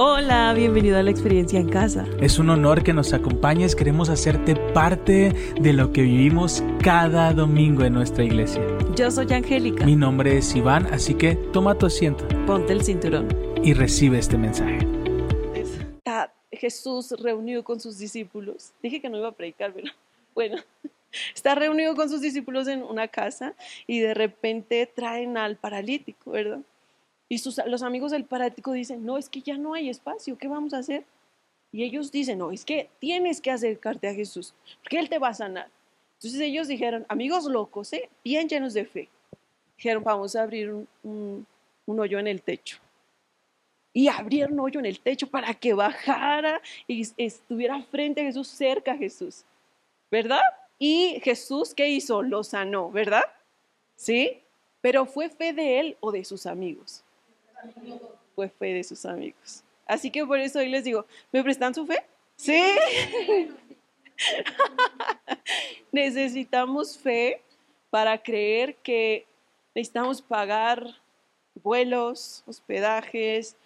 Hola, bienvenido a la experiencia en casa. Es un honor que nos acompañes, queremos hacerte parte de lo que vivimos cada domingo en nuestra iglesia. Yo soy Angélica. Mi nombre es Iván, así que toma tu asiento. Ponte el cinturón. Y recibe este mensaje. Está Jesús reunido con sus discípulos. Dije que no iba a predicar, pero bueno. Está reunido con sus discípulos en una casa y de repente traen al paralítico, ¿verdad? Y sus, los amigos del paralítico dicen, no, es que ya no hay espacio, ¿qué vamos a hacer? Y ellos dicen, no, es que tienes que acercarte a Jesús, porque Él te va a sanar. Entonces ellos dijeron, amigos locos, ¿eh? bien llenos de fe, dijeron, vamos a abrir un, hoyo en el techo. Y abrieron hoyo en el techo para que bajara y estuviera frente a Jesús, cerca a Jesús. ¿Verdad? Y Jesús, ¿qué hizo? Lo sanó, ¿verdad? ¿Sí? Pero fue fe de él o de sus amigos. Fue fe de sus amigos. Así que por eso hoy les digo, ¿me prestan su fe? Sí. Necesitamos fe para creer que necesitamos pagar vuelos, hospedajes,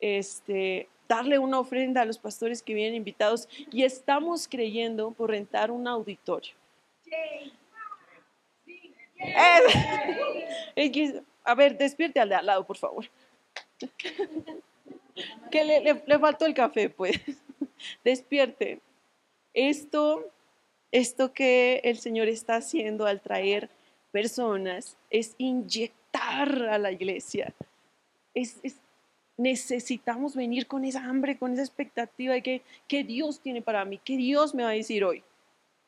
este, darle una ofrenda a los pastores que vienen invitados y estamos creyendo por rentar un auditorio. A ver, despierte al de al lado, por favor. Que le, le, faltó el café, pues. Despierte. Esto, esto que el Señor está haciendo al traer personas es inyectar a la iglesia. Es, necesitamos venir con esa hambre, con esa expectativa de que, que Dios tiene para mí, que Dios me va a decir hoy.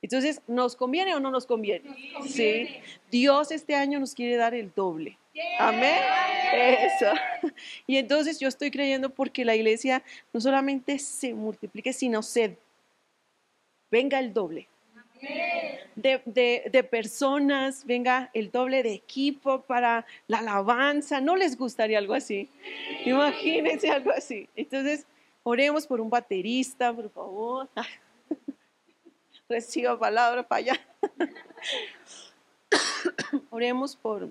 Entonces, ¿nos conviene o no nos conviene? Sí. Dios este año nos quiere dar el doble. Amén. Eso. Y entonces yo estoy creyendo porque la iglesia no solamente se multiplique, sino se venga el doble. De, de, de, personas, venga el doble de equipo para la alabanza. ¿No les gustaría algo así? Imagínense algo así. Entonces, oremos por un baterista, por favor reciba palabra para allá. Oremos por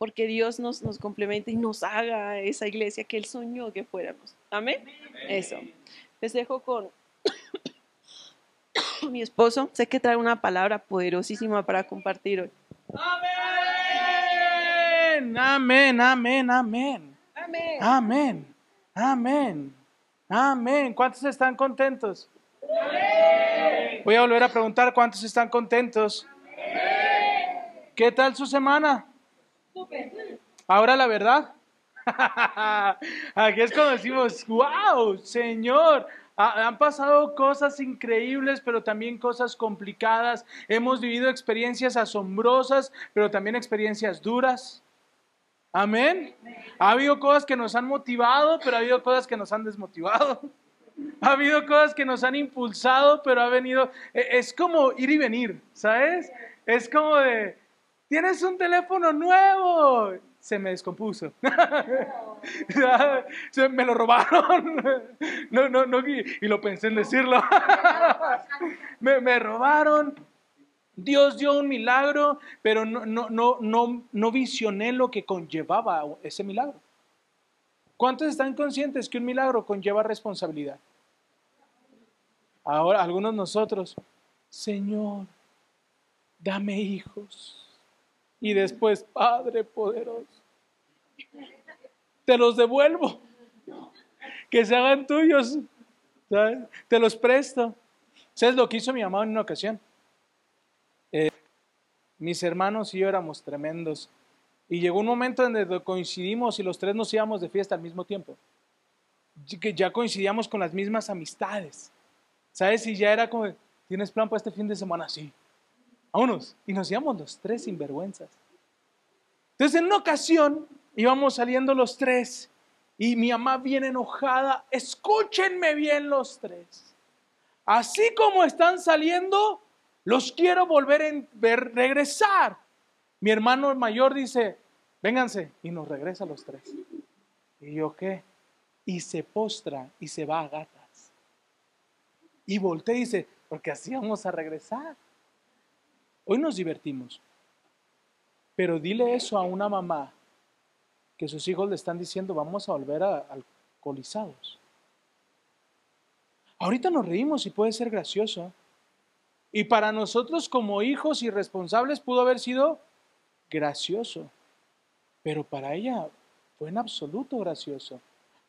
porque Dios nos, nos complemente y nos haga esa iglesia que Él soñó que fuéramos. Amén. Eso. Les dejo con mi esposo. Sé que trae una palabra poderosísima para compartir hoy. Amén. Amén, amén, amén. Amén. Amén. Amén. Amén. ¿Cuántos están contentos? Voy a volver a preguntar cuántos están contentos. ¿Qué tal su semana? Ahora la verdad. Aquí es cuando decimos, wow, Señor, han pasado cosas increíbles, pero también cosas complicadas. Hemos vivido experiencias asombrosas, pero también experiencias duras. Amén. Ha habido cosas que nos han motivado, pero ha habido cosas que nos han desmotivado. Ha habido cosas que nos han impulsado, pero ha venido, e, es como ir y venir, ¿sabes? Es como de, tienes un teléfono nuevo, se me descompuso. me lo robaron. No, no, no, y, lo pensé en decirlo. me, me, robaron. Dios dio un milagro, pero no, no, no, no, no visioné lo que conllevaba ese milagro. ¿Cuántos están conscientes que un milagro conlleva responsabilidad? Ahora, algunos de nosotros, Señor, dame hijos. Y después, Padre poderoso, te los devuelvo. Que se hagan tuyos. Te los presto. ¿Sabes lo que hizo mi mamá en una ocasión? Eh, mis hermanos y yo éramos tremendos. Y llegó un momento en donde coincidimos y los tres nos íbamos de fiesta al mismo tiempo. Que ya coincidíamos con las mismas amistades. ¿Sabes? Y ya era como, ¿tienes plan para este fin de semana? Sí. Vámonos. Y nos íbamos los tres sinvergüenzas. Entonces, en una ocasión, íbamos saliendo los tres y mi mamá bien enojada, escúchenme bien los tres. Así como están saliendo, los quiero volver a ver, regresar. Mi hermano mayor dice, vénganse, y nos regresa los tres. Y yo, ¿qué? Y se postra y se va a gata. Y voltea y dice, porque así vamos a regresar. Hoy nos divertimos. Pero dile eso a una mamá que sus hijos le están diciendo, vamos a volver a, alcoholizados. Ahorita nos reímos y puede ser gracioso. Y para nosotros como hijos irresponsables pudo haber sido gracioso. Pero para ella fue en absoluto gracioso.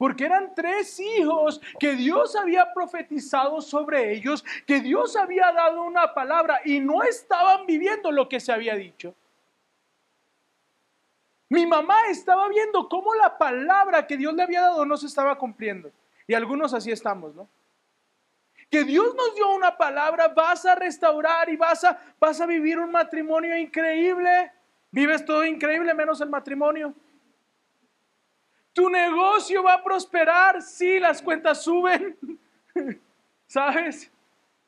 Porque eran tres hijos que Dios había profetizado sobre ellos, que Dios había dado una palabra y no estaban viviendo lo que se había dicho. Mi mamá estaba viendo cómo la palabra que Dios le había dado no se estaba cumpliendo. Y algunos así estamos, ¿no? Que Dios nos dio una palabra, vas a restaurar y vas a, vas a vivir un matrimonio increíble. Vives todo increíble menos el matrimonio. Tu negocio va a prosperar si las cuentas suben. ¿Sabes?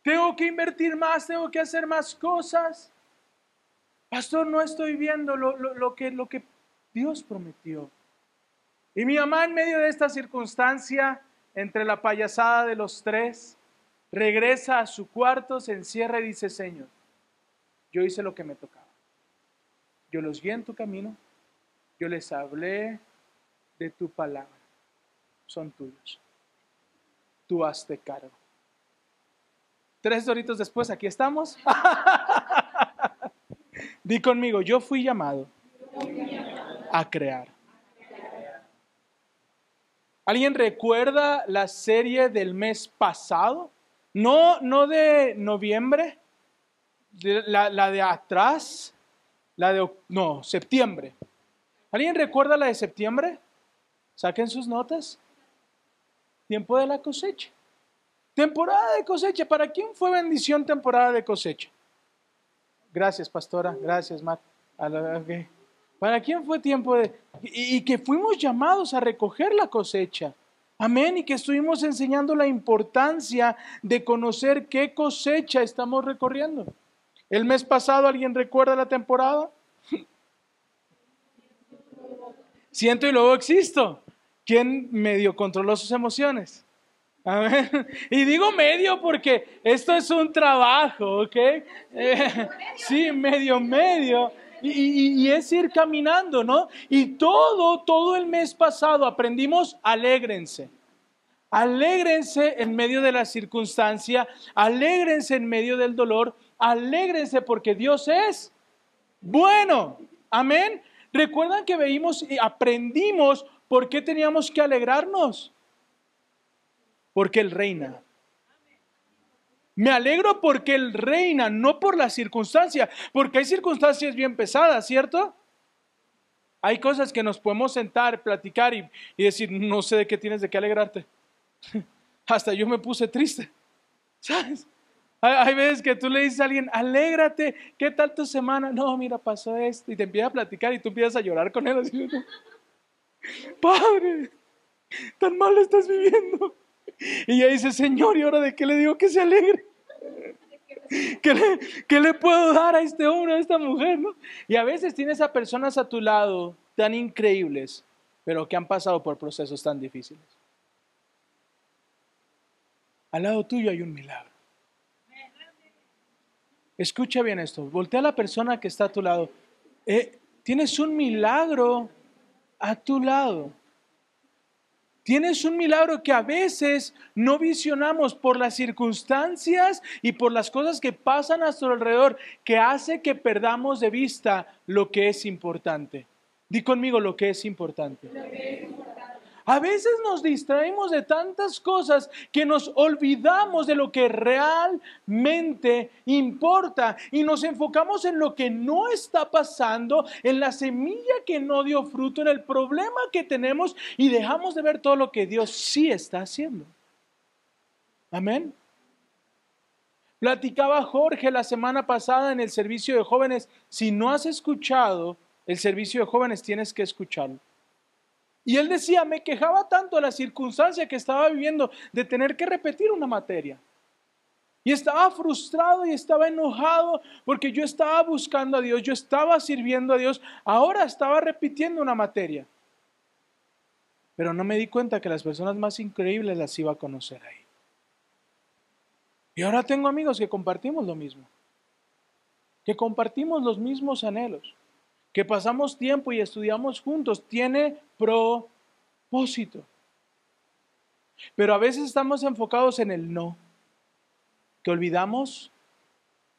Tengo que invertir más, tengo que hacer más cosas. Pastor, no estoy viendo lo, lo, que, lo que Dios prometió. Y mi mamá en medio de esta circunstancia, entre la payasada de los tres, regresa a su cuarto, se encierra y dice, Señor, yo hice lo que me tocaba. Yo los guié en tu camino, yo les hablé de tu palabra. Son tuyos. Tú hazte cargo. Tres doritos después, aquí estamos. Di conmigo, yo fui llamado a crear. ¿Alguien recuerda la serie del mes pasado? No, no de noviembre, la, la, de atrás, la de, no, septiembre. ¿Alguien recuerda la de septiembre? Saquen sus notas. Tiempo de la cosecha. Temporada de cosecha. ¿Para quién fue bendición temporada de cosecha? Gracias, pastora. Gracias, Matt. ¿Para quién fue tiempo de... Y, que fuimos llamados a recoger la cosecha. Amén. Y que estuvimos enseñando la importancia de conocer qué cosecha estamos recorriendo. El mes pasado, ¿alguien recuerda la temporada? Siento y luego existo. ¿Quién medio controló sus emociones? Amén. Y digo medio porque esto es un trabajo, ¿ok? Eh, sí, medio, medio. Y, es ir caminando, ¿no? Y todo, todo el mes pasado aprendimos, alégrense. Alégrense en medio de la circunstancia, alégrense en medio del dolor, alégrense porque Dios es bueno. Amén. Recuerdan que veímos y aprendimos por qué teníamos que alegrarnos. Porque Él reina. Me alegro porque Él reina, no por la circunstancia, porque hay circunstancias bien pesadas, ¿cierto? Hay cosas que nos podemos sentar, platicar y, y decir, no sé de qué tienes de qué alegrarte. Hasta yo me puse triste, ¿sabes? Hay veces que tú le dices a alguien, alégrate, ¿qué tal tu semana? No, mira, pasó esto. Y te empieza a platicar y tú empiezas a llorar con él. Así, Padre, tan mal lo estás viviendo. Y ella dice, Señor, ¿y ahora de qué le digo que se alegre? ¿Qué le, ¿Qué le, puedo dar a este hombre, a esta mujer? Y a veces tienes a personas a tu lado tan increíbles, pero que han pasado por procesos tan difíciles. Al lado tuyo hay un milagro. Escucha bien esto, voltea a la persona que está a tu lado. Eh, tienes un milagro a tu lado. Tienes un milagro que a veces no visionamos por las circunstancias y por las cosas que pasan a nuestro alrededor, que hace que perdamos de vista lo que es importante. Di conmigo lo que es importante. Lo que es importante. A veces nos distraemos de tantas cosas que nos olvidamos de lo que realmente importa y nos enfocamos en lo que no está pasando, en la semilla que no dio fruto, en el problema que tenemos y dejamos de ver todo lo que Dios sí está haciendo. Amén. Platicaba Jorge la semana pasada en el servicio de jóvenes. Si no has escuchado el servicio de jóvenes, tienes que escucharlo. Y él decía, me quejaba tanto de la circunstancia que estaba viviendo de tener que repetir una materia. Y estaba frustrado y estaba enojado porque yo estaba buscando a Dios, yo estaba sirviendo a Dios, ahora estaba repitiendo una materia. Pero no me di cuenta que las personas más increíbles las iba a conocer ahí. Y ahora tengo amigos que compartimos lo mismo, que compartimos los mismos anhelos que pasamos tiempo y estudiamos juntos, tiene propósito. Pero a veces estamos enfocados en el no, que olvidamos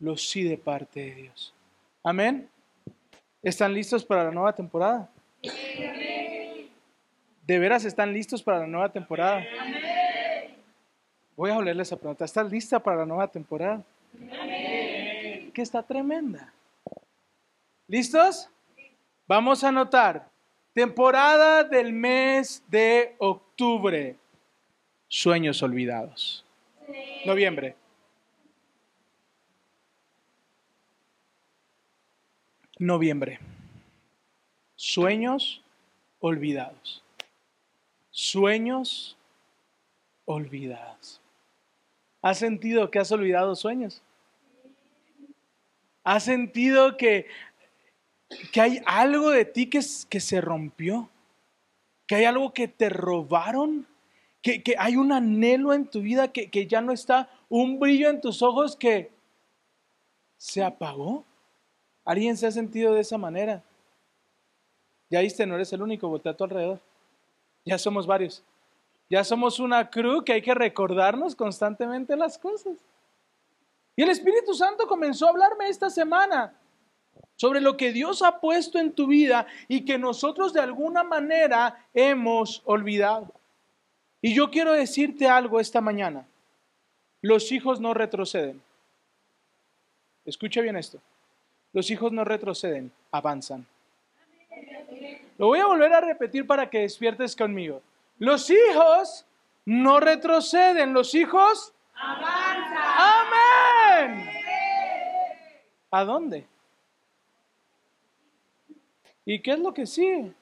los sí de parte de Dios. Amén. ¿Están listos para la nueva temporada? ¿De veras están listos para la nueva temporada? Voy a olerles esa pregunta. ¿Estás lista para la nueva temporada? Que está tremenda. ¿Listos? Vamos a anotar. Temporada del mes de octubre. Sueños olvidados. Noviembre. Noviembre. Sueños olvidados. Sueños olvidados. ¿Has sentido que has olvidado sueños? ¿Has sentido que, que hay algo de ti que, se rompió? ¿Que hay algo que te robaron? ¿Que, hay un anhelo en tu vida que, que ya no está? ¿Un brillo en tus ojos que se apagó? ¿Alguien se ha sentido de esa manera? Ya viste, no eres el único, voltea a tu alrededor. Ya somos varios. Ya somos una cruz que hay que recordarnos constantemente las cosas. Y el Espíritu Santo comenzó a hablarme esta semana sobre lo que Dios ha puesto en tu vida y que nosotros de alguna manera hemos olvidado. Y yo quiero decirte algo esta mañana. Los hijos no retroceden. Escucha bien esto. Los hijos no retroceden, avanzan. Lo voy a volver a repetir para que despiertes conmigo. Los hijos no retroceden, los hijos avanzan. Amén. ¿A dónde? ¿Y qué es lo que sigue?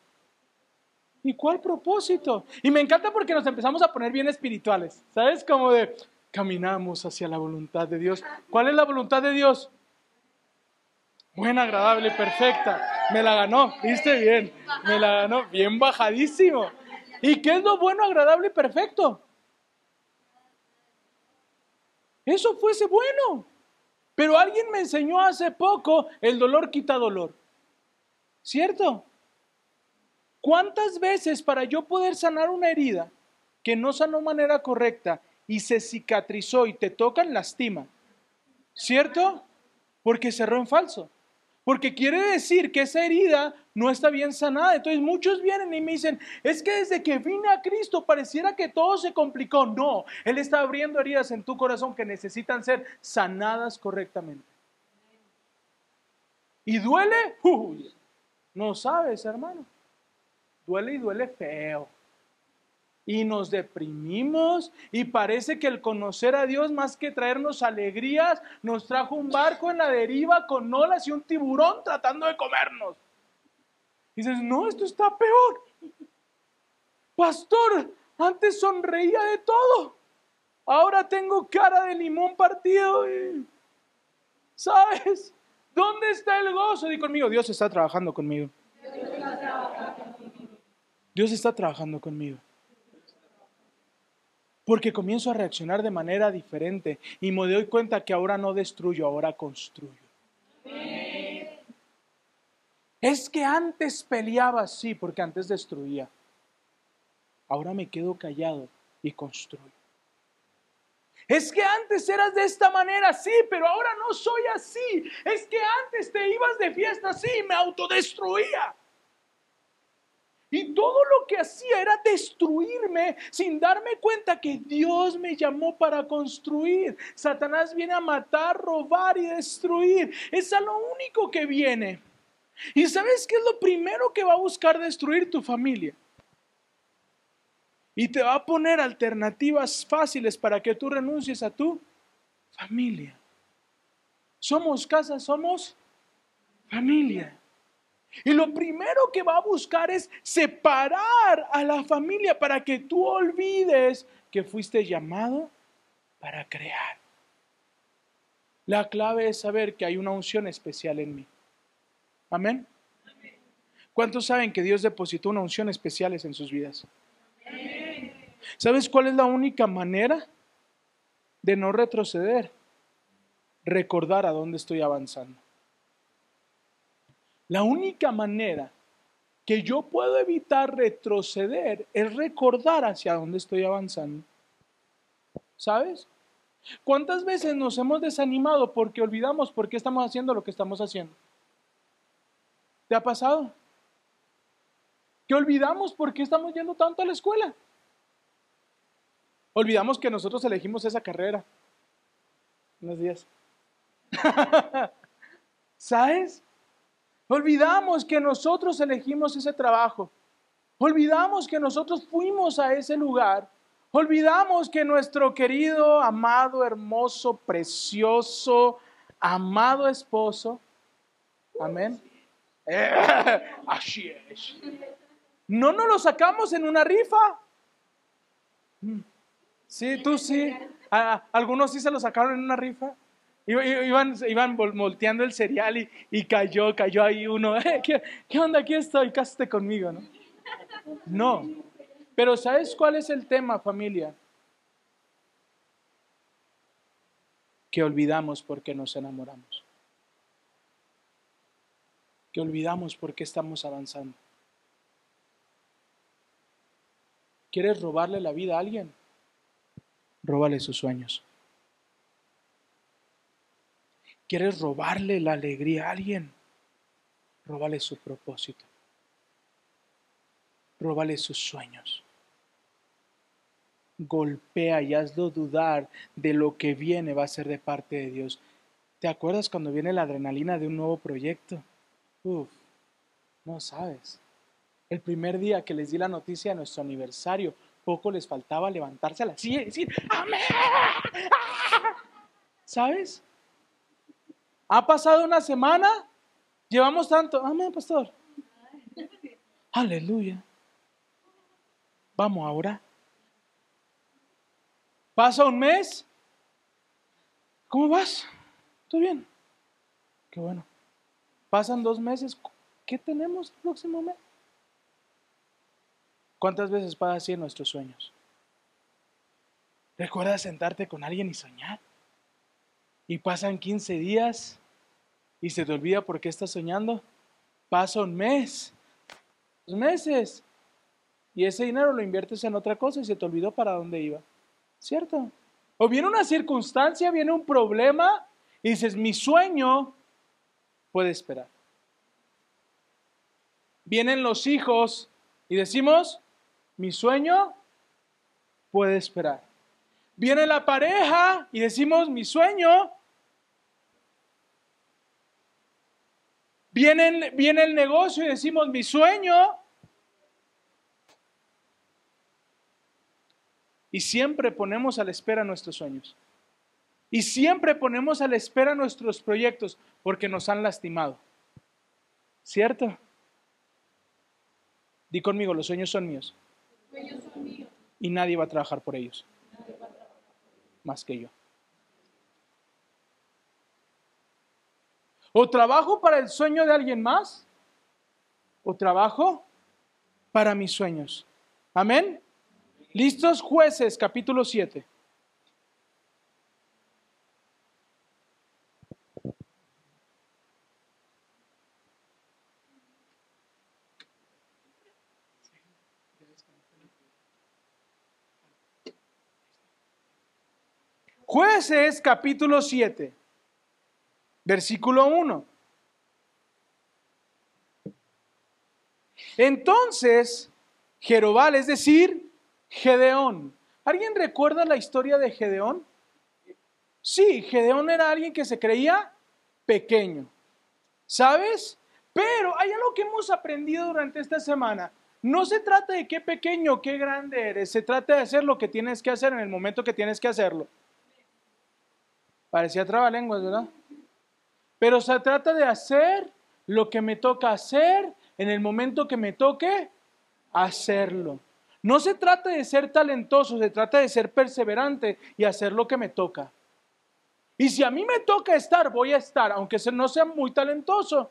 ¿Y cuál propósito? Y me encanta porque nos empezamos a poner bien espirituales, ¿sabes? Como de caminamos hacia la voluntad de Dios. ¿Cuál es la voluntad de Dios? Buena, agradable, perfecta. Me la ganó, viste bien. Me la ganó bien bajadísimo. ¿Y qué es lo bueno, agradable y perfecto? Eso fuese bueno. Pero alguien me enseñó hace poco, el dolor quita dolor. ¿Cierto? ¿Cuántas veces para yo poder sanar una herida que no sanó manera correcta y se cicatrizó y te tocan, lastima? ¿Cierto? Porque cerró en falso. Porque quiere decir que esa herida no está bien sanada. Entonces muchos vienen y me dicen, es que desde que vine a Cristo pareciera que todo se complicó. No, Él está abriendo heridas en tu corazón que necesitan ser sanadas correctamente. ¿Y duele? Uy, no sabes, hermano. Duele y duele feo y nos deprimimos y parece que el conocer a Dios más que traernos alegrías nos trajo un barco en la deriva con olas y un tiburón tratando de comernos. Y dices, no, esto está peor. Pastor, antes sonreía de todo. Ahora tengo cara de limón partido. ¿Sabes? ¿Dónde está el gozo? Di conmigo, Dios está trabajando conmigo. Dios está trabajando conmigo. Porque comienzo a reaccionar de manera diferente y me doy cuenta que ahora no destruyo, ahora construyo. Es que antes peleaba así, porque antes destruía. Ahora me quedo callado y construyo. Es que antes eras de esta manera, sí, pero ahora no soy así. Es que antes te ibas de fiesta así y me autodestruía. Y todo lo que hacía era destruirme sin darme cuenta que Dios me llamó para construir. Satanás viene a matar, robar y destruir. Es a lo único que viene. ¿Y sabes qué es lo primero que va a buscar destruir tu familia? Y te va a poner alternativas fáciles para que tú renuncies a tu familia. Somos casa, somos familia. Y lo primero que va a buscar es separar a la familia para que tú olvides que fuiste llamado para crear. La clave es saber que hay una unción especial en mí. Amén. ¿Cuántos saben que Dios depositó una unción especial en sus vidas? ¿Sabes cuál es la única manera de no retroceder? Recordar a dónde estoy avanzando. La única manera que yo puedo evitar retroceder es recordar hacia dónde estoy avanzando. ¿Sabes? ¿Cuántas veces nos hemos desanimado porque olvidamos por qué estamos haciendo lo que estamos haciendo? ¿Te ha pasado? Que olvidamos por qué estamos yendo tanto a la escuela. Olvidamos que nosotros elegimos esa carrera. Buenos días. ¿Sabes? Olvidamos que nosotros elegimos ese trabajo. Olvidamos que nosotros fuimos a ese lugar. Olvidamos que nuestro querido, amado, hermoso, precioso, amado esposo, amén. así es. No nos lo sacamos en una rifa. Sí, tú sí. algunos sí se lo sacaron en una rifa. Iban, iban volteando el cereal y, cayó, cayó ahí uno. Eh, ¿qué, onda? Aquí estoy, cásate conmigo, ¿no? No. Pero ¿sabes cuál es el tema, familia? Que olvidamos por qué nos enamoramos. Que olvidamos por qué estamos avanzando. ¿Quieres robarle la vida a alguien? Róbale sus sueños. ¿Quieres robarle la alegría a alguien? Róbale su propósito. Róbale sus sueños. Golpea y hazlo dudar de lo que viene va a ser de parte de Dios. ¿Te acuerdas cuando viene la adrenalina de un nuevo proyecto? Uf, no sabes. El primer día que les di la noticia de nuestro aniversario, poco les faltaba levantarse a la silla y decir, ¡Amén! ¿Sabes? Ha pasado una semana, llevamos tanto. Amén, pastor. Aleluya. Vamos ahora. Pasa un mes. ¿Cómo vas? ¿Todo bien? Qué bueno. Pasan dos meses. ¿Qué tenemos el próximo mes? ¿Cuántas veces pasa así en nuestros sueños? ¿Recuerdas sentarte con alguien y soñar? Y pasan 15 días y se te olvida por qué estás soñando. Pasa un mes, meses, y ese dinero lo inviertes en otra cosa y se te olvidó para dónde iba. ¿Cierto? O viene una circunstancia, viene un problema y dices, mi sueño puede esperar. Vienen los hijos y decimos, mi sueño puede esperar. Viene la pareja y decimos, mi sueño Viene, viene el negocio y decimos, mi sueño. Y siempre ponemos a la espera nuestros sueños. Y siempre ponemos a la espera nuestros proyectos porque nos han lastimado. ¿Cierto? Di conmigo, los sueños son míos. Y nadie va a trabajar por ellos. Más que yo. O trabajo para el sueño de alguien más, o trabajo para mis sueños. Amén. ¿Listos jueces, capítulo 7? Jueces capítulo 7 versículo 1. Entonces, Jerobal, es decir, Gedeón. ¿Alguien recuerda la historia de Gedeón? Sí, Gedeón era alguien que se creía pequeño. ¿Sabes? Pero hay algo que hemos aprendido durante esta semana. No se trata de qué pequeño, qué grande eres. Se trata de hacer lo que tienes que hacer en el momento que tienes que hacerlo. Parecía trabalenguas, ¿verdad? Pero se trata de hacer lo que me toca hacer en el momento que me toque hacerlo. No se trata de ser talentoso, se trata de ser perseverante y hacer lo que me toca. Y si a mí me toca estar, voy a estar, aunque no sea muy talentoso.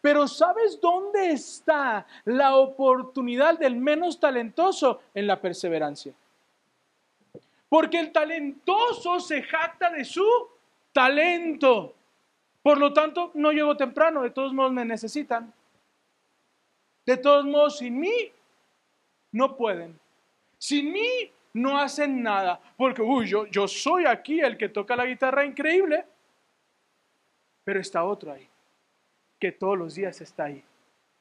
Pero ¿sabes dónde está la oportunidad del menos talentoso? En la perseverancia. Porque el talentoso se jacta de su talento. Por lo tanto, no llego temprano, de todos modos me necesitan. De todos modos, sin mí, no pueden. Sin mí, no hacen nada, porque, uy, yo, yo soy aquí el que toca la guitarra increíble, pero está otro ahí, que todos los días está ahí.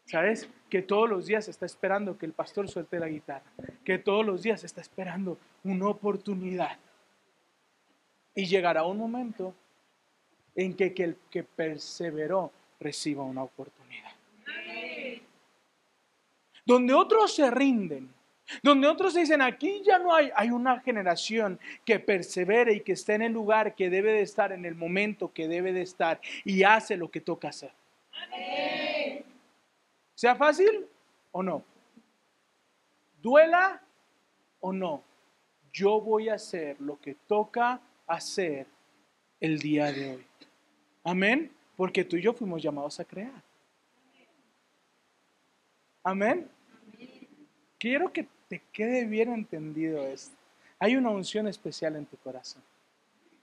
¿Sabes? Que todos los días está esperando que el pastor suelte la guitarra, que todos los días está esperando una oportunidad. Y llegará un momento en que, el que perseveró reciba una oportunidad. Donde otros se rinden, donde otros dicen, aquí ya no hay, hay una generación que persevere y que esté en el lugar que debe de estar, en el momento que debe de estar y hace lo que toca hacer. ¿Sea fácil o no? ¿Duela o no? Yo voy a hacer lo que toca hacer el día de hoy. Amén. Porque tú y yo fuimos llamados a crear. Amén. Quiero que te quede bien entendido esto. Hay una unción especial en tu corazón.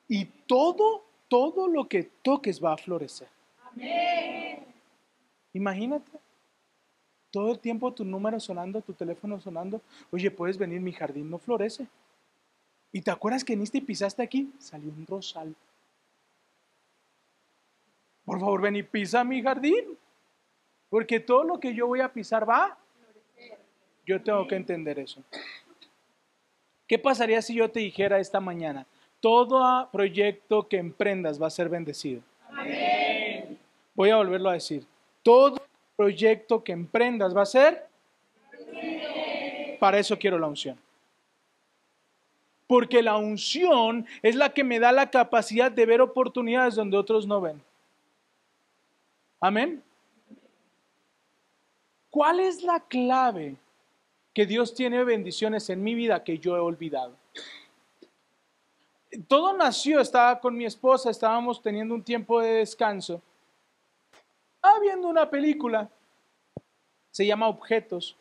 Y todo, todo lo que toques va a florecer. Amén. Imagínate. Todo el tiempo tu número sonando, tu teléfono sonando. Oye, puedes venir, mi jardín no florece. ¿Y te acuerdas que viniste y pisaste aquí? Salió un rosal. Por favor, ven y pisa mi jardín. Porque todo lo que yo voy a pisar va. Yo tengo que entender eso. ¿Qué pasaría si yo te dijera esta mañana? Todo proyecto que emprendas va a ser bendecido. Amén. Voy a volverlo a decir. Todo proyecto que emprendas va a ser. Para eso quiero la unción. Porque la unción es la que me da la capacidad de ver oportunidades donde otros no ven. Amén. ¿Cuál es la clave que Dios tiene bendiciones en mi vida que yo he olvidado? Todo nació, estaba con mi esposa, estábamos teniendo un tiempo de descanso. Estaba viendo una película, se llama Objetos.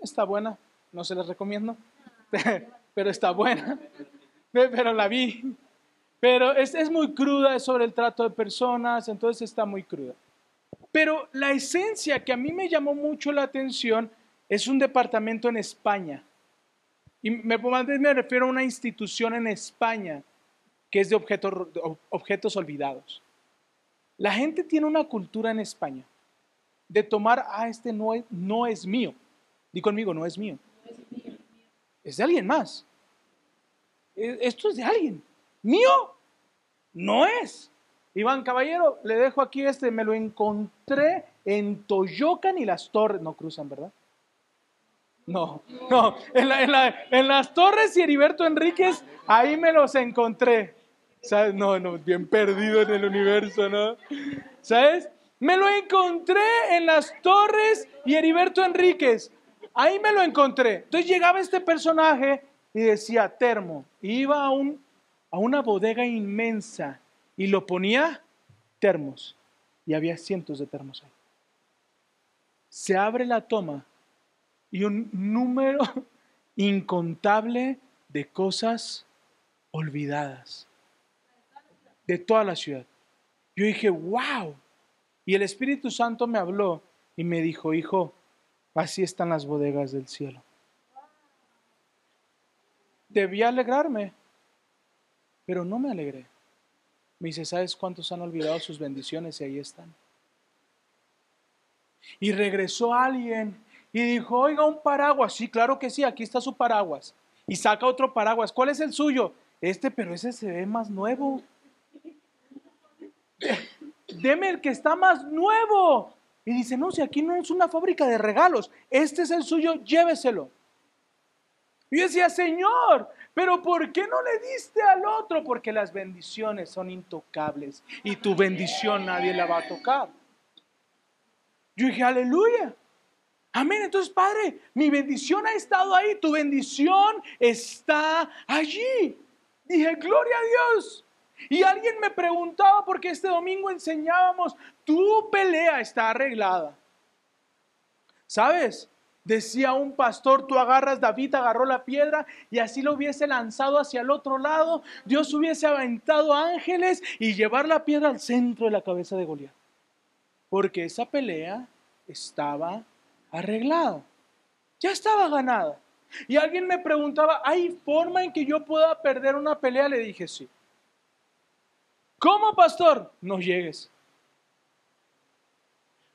Está buena, no se las recomiendo, pero está buena. Pero la vi. Pero es, es muy cruda, es sobre el trato de personas, entonces está muy cruda. Pero la esencia que a mí me llamó mucho la atención es un departamento en España. Y me, me refiero a una institución en España que es de objetos olvidados. La gente tiene una cultura en España de tomar, ah, este no es, no es mío. Di conmigo, no es mío. Es de alguien más. E, esto es de alguien. Mío no es. Iván Caballero, le dejo aquí este, me lo encontré en Toyocan y las torres. No cruzan, ¿verdad? No, no, en, en, las torres y Heriberto Enríquez, ahí me los encontré. ¿Sabes? No, no, bien perdido en el universo, ¿no? ¿Sabes? Me lo encontré en las torres y Heriberto Enríquez. Ahí me lo encontré. Entonces llegaba este personaje y decía termo. iba a, un, a una bodega inmensa y lo ponía termos. Y había cientos de termos ahí. Se abre la toma y un número incontable de cosas olvidadas de toda la ciudad. Yo dije, wow. Y el Espíritu Santo me habló y me dijo, hijo, así están las bodegas del cielo. Debía alegrarme, pero no me alegré. Me dice, ¿sabes cuántos han olvidado sus bendiciones y ahí están? Y regresó alguien y dijo, oiga, un paraguas. Sí, claro que sí, aquí está su paraguas. Y saca otro paraguas. ¿Cuál es el suyo? Este, pero ese se ve más nuevo. Deme el que está más nuevo. Y dice, no, si aquí no es una fábrica de regalos, este es el suyo, lléveselo. Y yo decía, Señor, pero ¿por qué no le diste al otro? Porque las bendiciones son intocables y tu bendición nadie la va a tocar. Yo dije, aleluya. Amén. Entonces, Padre, mi bendición ha estado ahí, tu bendición está allí. Dije, gloria a Dios. Y alguien me preguntaba, porque este domingo enseñábamos, tu pelea está arreglada. ¿Sabes? Decía un pastor, tú agarras, David agarró la piedra y así lo hubiese lanzado hacia el otro lado, Dios hubiese aventado ángeles y llevar la piedra al centro de la cabeza de Goliat. Porque esa pelea estaba arreglada, ya estaba ganada. Y alguien me preguntaba, ¿hay forma en que yo pueda perder una pelea? Le dije, sí. ¿Cómo, pastor? No llegues.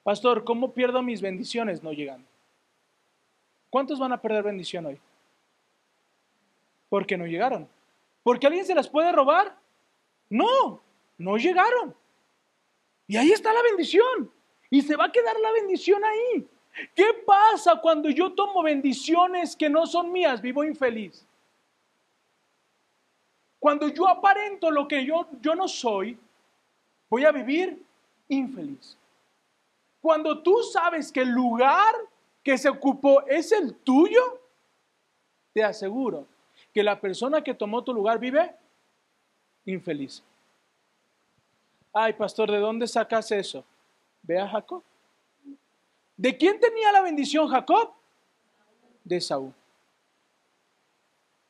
Pastor, ¿cómo pierdo mis bendiciones? No llegando. ¿Cuántos van a perder bendición hoy? Porque no llegaron. ¿Porque alguien se las puede robar? No, no llegaron. Y ahí está la bendición. Y se va a quedar la bendición ahí. ¿Qué pasa cuando yo tomo bendiciones que no son mías? Vivo infeliz. Cuando yo aparento lo que yo, yo no soy, voy a vivir infeliz. Cuando tú sabes que el lugar que se ocupó es el tuyo, te aseguro que la persona que tomó tu lugar vive infeliz. Ay, pastor, ¿de dónde sacas eso? Ve a Jacob. ¿De quién tenía la bendición Jacob? De Saúl.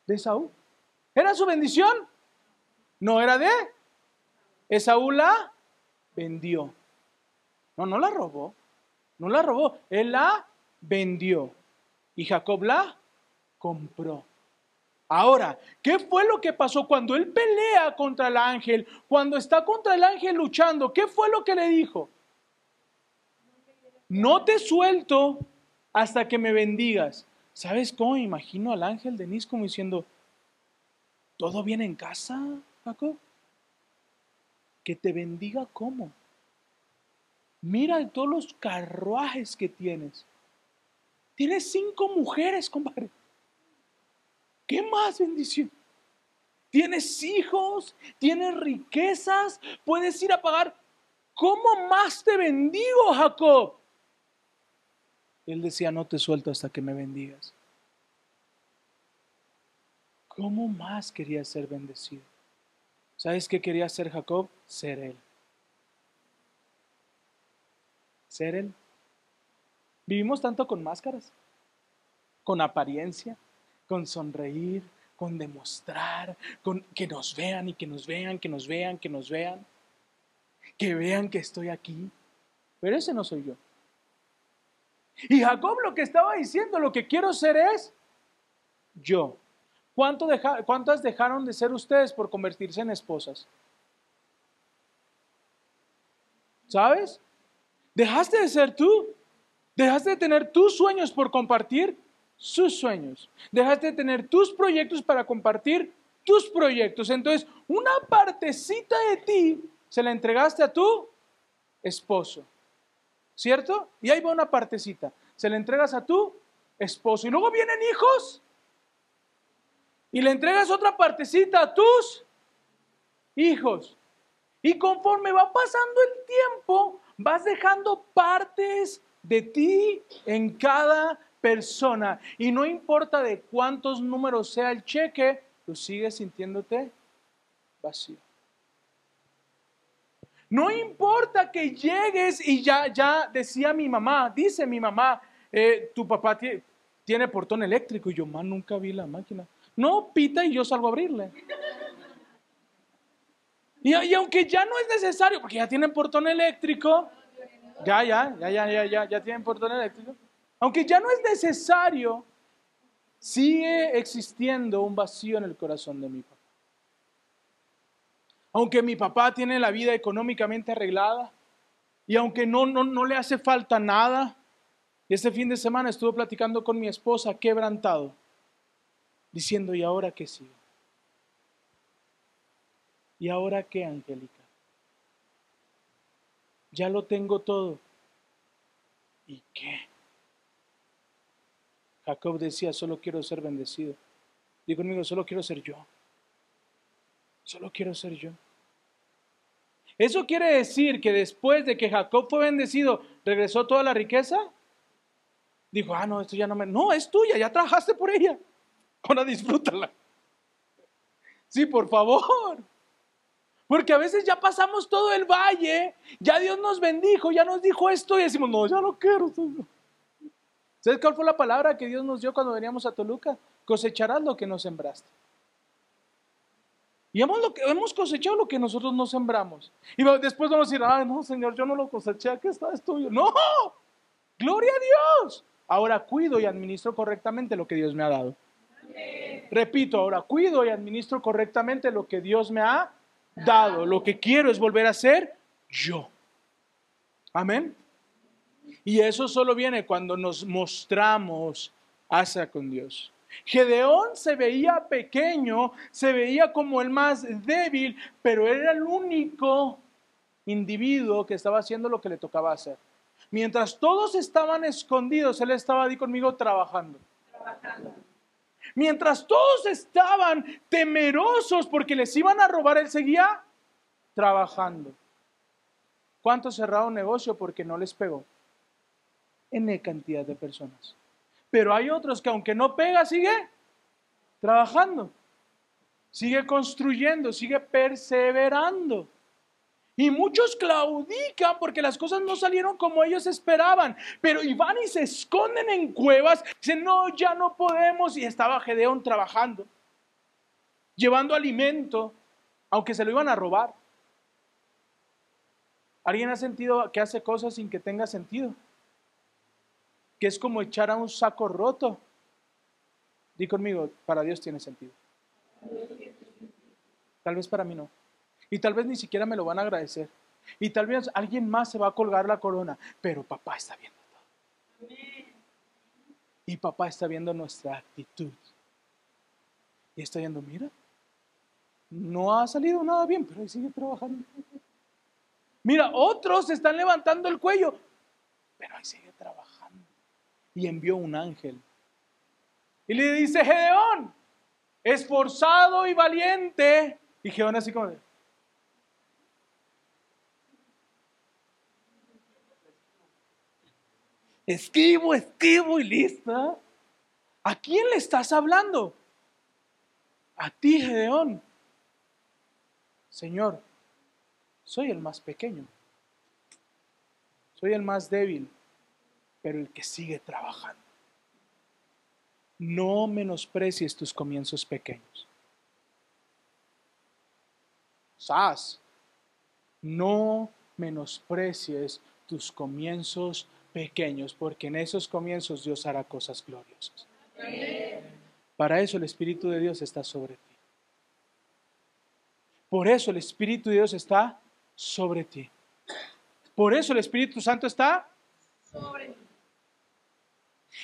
De Saúl. ¿Era su bendición? No era de. Esaú la vendió. No, no la robó. No la robó. Él la vendió. Y Jacob la compró. Ahora, ¿qué fue lo que pasó cuando él pelea contra el ángel? Cuando está contra el ángel luchando, ¿qué fue lo que le dijo? no te suelto hasta que me bendigas. ¿Sabes cómo imagino al ángel Denis como diciendo, ¿todo viene en casa, Jacob? Que te bendiga cómo. Mira todos los carruajes que tienes. Tienes cinco mujeres, compadre. ¿Qué más bendición? Tienes hijos, tienes riquezas, puedes ir a pagar. ¿Cómo más te bendigo, Jacob? Él decía, no te suelto hasta que me bendigas. ¿Cómo más quería ser bendecido? ¿Sabes qué quería ser Jacob? Ser él. Ser él. Vivimos tanto con máscaras, con apariencia, con sonreír, con demostrar, con que nos vean y que nos vean, que nos vean, que nos vean, que vean que estoy aquí. Pero ese no soy yo. Y Jacob lo que estaba diciendo, lo que quiero ser es yo. ¿Cuántas dejaron de ser ustedes por convertirse en esposas? ¿Sabes? Dejaste de ser tú. Dejaste de tener tus sueños por compartir sus sueños. Dejaste de tener tus proyectos para compartir tus proyectos. Entonces, una partecita de ti se la entregaste a tu esposo. ¿cierto? Y ahí va una partecita. Se le entregas a tu esposo. Y luego vienen hijos. Y le entregas otra partecita a tus hijos. Y conforme va pasando el tiempo, vas dejando partes de ti en cada persona. Y no importa de cuántos números sea el cheque, tú sigues sintiéndote vacío. No importa que llegues y ya, ya decía mi mamá, dice mi mamá, eh, tu papá tiene, portón eléctrico y yo, nunca vi la máquina. No, pita y yo salgo a abrirle. Y, aunque ya no es necesario, porque ya tienen portón eléctrico, ya, ya, ya, ya, ya, ya, ya tienen portón eléctrico. Aunque ya no es necesario, sigue existiendo un vacío en el corazón de mi papá. Aunque mi papá tiene la vida económicamente arreglada y aunque no, no, no le hace falta nada, este fin de semana estuve platicando con mi esposa quebrantado, diciendo, ¿y ahora qué sigue? ¿Y ahora qué, Angélica? Ya lo tengo todo. ¿Y qué? Jacob decía, solo quiero ser bendecido. Digo conmigo, solo quiero ser yo. Solo quiero ser yo. ¿Eso quiere decir que después de que Jacob fue bendecido, regresó toda la riqueza? Dijo, ah, no, esto ya no me... No, es tuya, ya trabajaste por ella. Ahora disfrútala. Sí, por favor. Porque a veces ya pasamos todo el valle, ya Dios nos bendijo, ya nos dijo esto y decimos, no, ya no quiero. ¿Sabes cuál fue la palabra que Dios nos dio cuando veníamos a Toluca? Cosecharás lo que no sembraste. Y hemos, que, cosechado lo que nosotros no sembramos. Y después vamos a decir, ay, no, Señor, yo no lo coseché, aquí está, es tuyo. No, gloria a Dios. Ahora cuido y administro correctamente lo que Dios me ha dado. Repito, ahora cuido y administro correctamente lo que Dios me ha dado. Lo que quiero es volver a ser yo. Amén. Y eso solo viene cuando nos mostramos hacia con Dios. Gedeón se veía pequeño, se veía como el más débil, pero era el único individuo que estaba haciendo lo que le tocaba hacer. Mientras todos estaban escondidos, él estaba ahí conmigo trabajando. Mientras todos estaban temerosos porque les iban a robar, él seguía trabajando. ¿Cuántos cerraron negocio porque no les pegó? N cantidad de personas. Pero hay otros que aunque no pega, sigue trabajando, sigue construyendo, sigue perseverando. Y muchos claudican porque las cosas no salieron como ellos esperaban. Pero y van y se esconden en cuevas. Dicen, no, ya no podemos. Y estaba Gedeón trabajando, llevando alimento, aunque se lo iban a robar. ¿Alguien ha sentido que hace cosas sin que tenga sentido? Que es como echar a un saco roto. Di conmigo, para Dios tiene sentido. Tal vez para mí no. Y tal vez ni siquiera me lo van a agradecer. Y tal vez alguien más se va a colgar la corona. Pero papá está viendo todo. Y papá está viendo nuestra actitud. Y está viendo, mira, no ha salido nada bien, pero ahí sigue trabajando. Mira, otros están levantando el cuello, pero ahí sigue trabajando. Y envió un ángel. Y le dice, Gedeón, esforzado y valiente. Y Gedeón así como, esquivo, esquivo y lista. ¿A quién le estás hablando? A ti, Gedeón. Señor, soy el más pequeño. Soy el más débil, pero el que sigue trabajando. No menosprecies tus comienzos pequeños. Sas, no menosprecies tus comienzos pequeños, porque en esos comienzos Dios hará cosas gloriosas. Para eso el Espíritu de Dios está sobre ti. Por eso el Espíritu de Dios está sobre ti. Por eso el Espíritu Santo está sobre ti.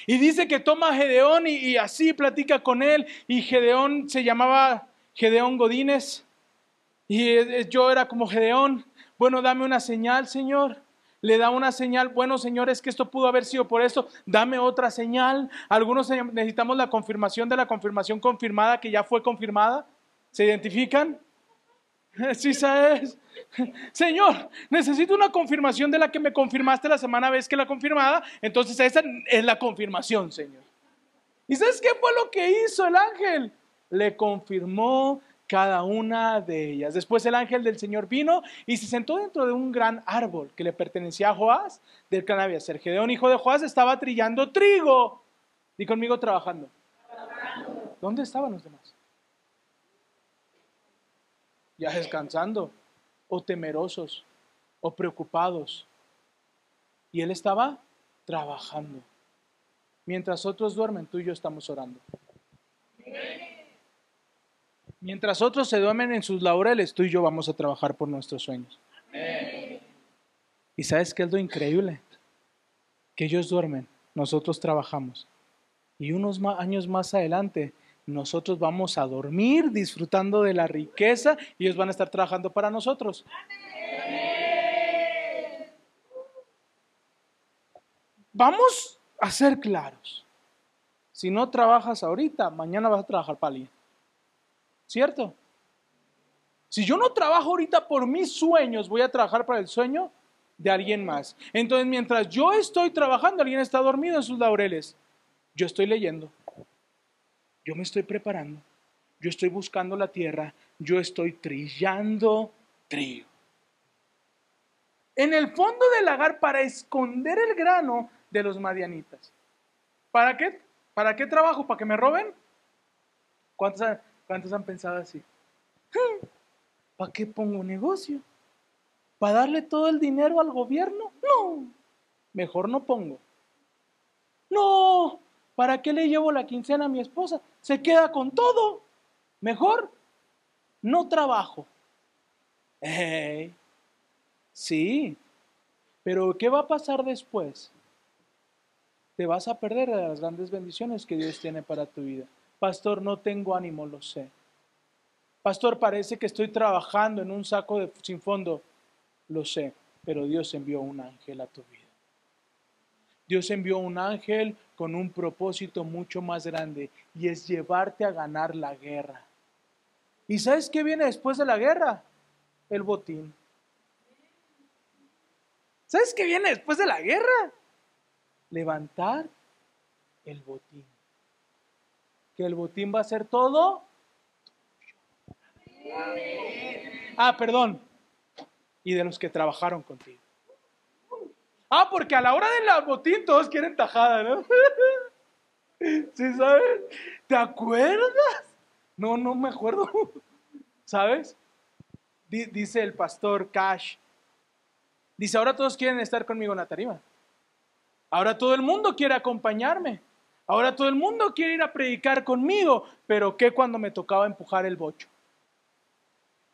Y dice que toma a Gedeón y, y, así platica con él. Y Gedeón se llamaba Gedeón Godínez. Y eh, yo era como Gedeón. Bueno, dame una señal, Señor le da una señal, bueno señores, que esto pudo haber sido por esto, dame otra señal. Algunos necesitamos la confirmación de la confirmación confirmada que ya fue confirmada. ¿Se identifican? Sí, sabes. Señor, necesito una confirmación de la que me confirmaste la semana vez que la confirmada. Entonces esa es la confirmación, Señor. ¿Y sabes qué fue lo que hizo el ángel? Le confirmó cada una de ellas. Después el ángel del Señor vino y se sentó dentro de un gran árbol que le pertenecía a Joás del clan Abiaser. Gedeón, hijo de Joás, estaba trillando trigo. Y conmigo trabajando. ¿Dónde estaban los demás? Ya descansando, o temerosos, o preocupados. Y él estaba trabajando. Mientras otros duermen, tú y yo estamos orando. Mientras otros se duermen en sus laureles, tú y yo vamos a trabajar por nuestros sueños. ¿Y sabes qué es lo increíble? Que ellos duermen, nosotros trabajamos. Y unos años más adelante, nosotros vamos a dormir disfrutando de la riqueza y ellos van a estar trabajando para nosotros. Vamos a ser claros. Si no trabajas ahorita, mañana vas a trabajar para alguien. ¿Cierto? Si yo no trabajo ahorita por mis sueños, voy a trabajar para el sueño de alguien más. Entonces, mientras yo estoy trabajando, alguien está dormido en sus laureles. Yo estoy leyendo. Yo me estoy preparando. Yo estoy buscando la tierra. Yo estoy trillando trigo. En el fondo del lagar para esconder el grano de los madianitas. ¿Para qué? ¿Para qué trabajo? ¿Para que me roben? ¿Cuántos, ¿Cuántos han pensado así? ¿Para qué pongo negocio? ¿Para darle todo el dinero al gobierno? No, mejor no pongo. No, ¿para qué le llevo la quincena a mi esposa? Se queda con todo. Mejor, no trabajo. sí, pero ¿qué va a pasar después? Te vas a perder de las grandes bendiciones que Dios tiene para tu vida. Pastor, no tengo ánimo, lo sé. Pastor, parece que estoy trabajando en un saco sin fondo. Lo sé, pero Dios envió un ángel a tu vida. Dios envió un ángel con un propósito mucho más grande y es llevarte a ganar la guerra. ¿Y sabes qué viene después de la guerra? El botín. ¿Sabes qué viene después de la guerra? Levantar el botín. Que el botín va a ser todo. Ah, perdón. Y de los que trabajaron contigo. Ah, porque a la hora del botín todos quieren tajada, ¿no? ¿Sí sabes? ¿Te acuerdas? No, no me acuerdo. ¿Sabes? dice el pastor Cash. Dice, ahora todos quieren estar conmigo en la tarima. Ahora todo el mundo quiere acompañarme. Ahora todo el mundo quiere ir a predicar conmigo. Pero ¿qué cuando me tocaba empujar el bocho?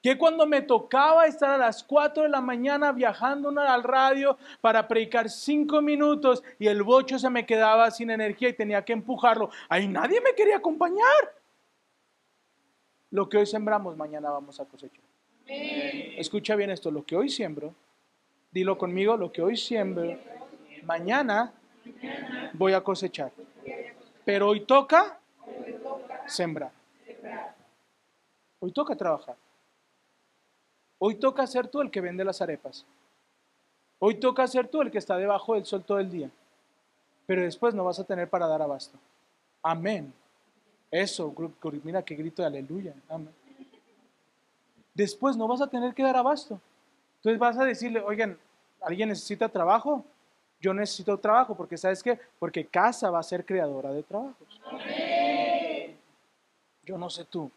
¿Qué cuando me tocaba estar a las 4 de la mañana viajando al radio para predicar 5 minutos y el bocho se me quedaba sin energía y tenía que empujarlo? Ahí nadie me quería acompañar. Lo que hoy sembramos, mañana vamos a cosechar. Escucha bien esto, lo que hoy siembro, dilo conmigo, lo que hoy siembro, mañana voy a cosechar. Pero hoy toca sembrar. Hoy toca trabajar. Hoy toca ser tú el que vende las arepas. Hoy toca ser tú el que está debajo del sol todo el día. Pero después no vas a tener para dar abasto. Amén. Eso, mira qué grito de aleluya. Amén. Después no vas a tener que dar abasto. Entonces vas a decirle, oigan, ¿alguien necesita trabajo? Yo necesito trabajo, porque ¿sabes qué? Porque casa va a ser creadora de trabajos. Yo no sé tú,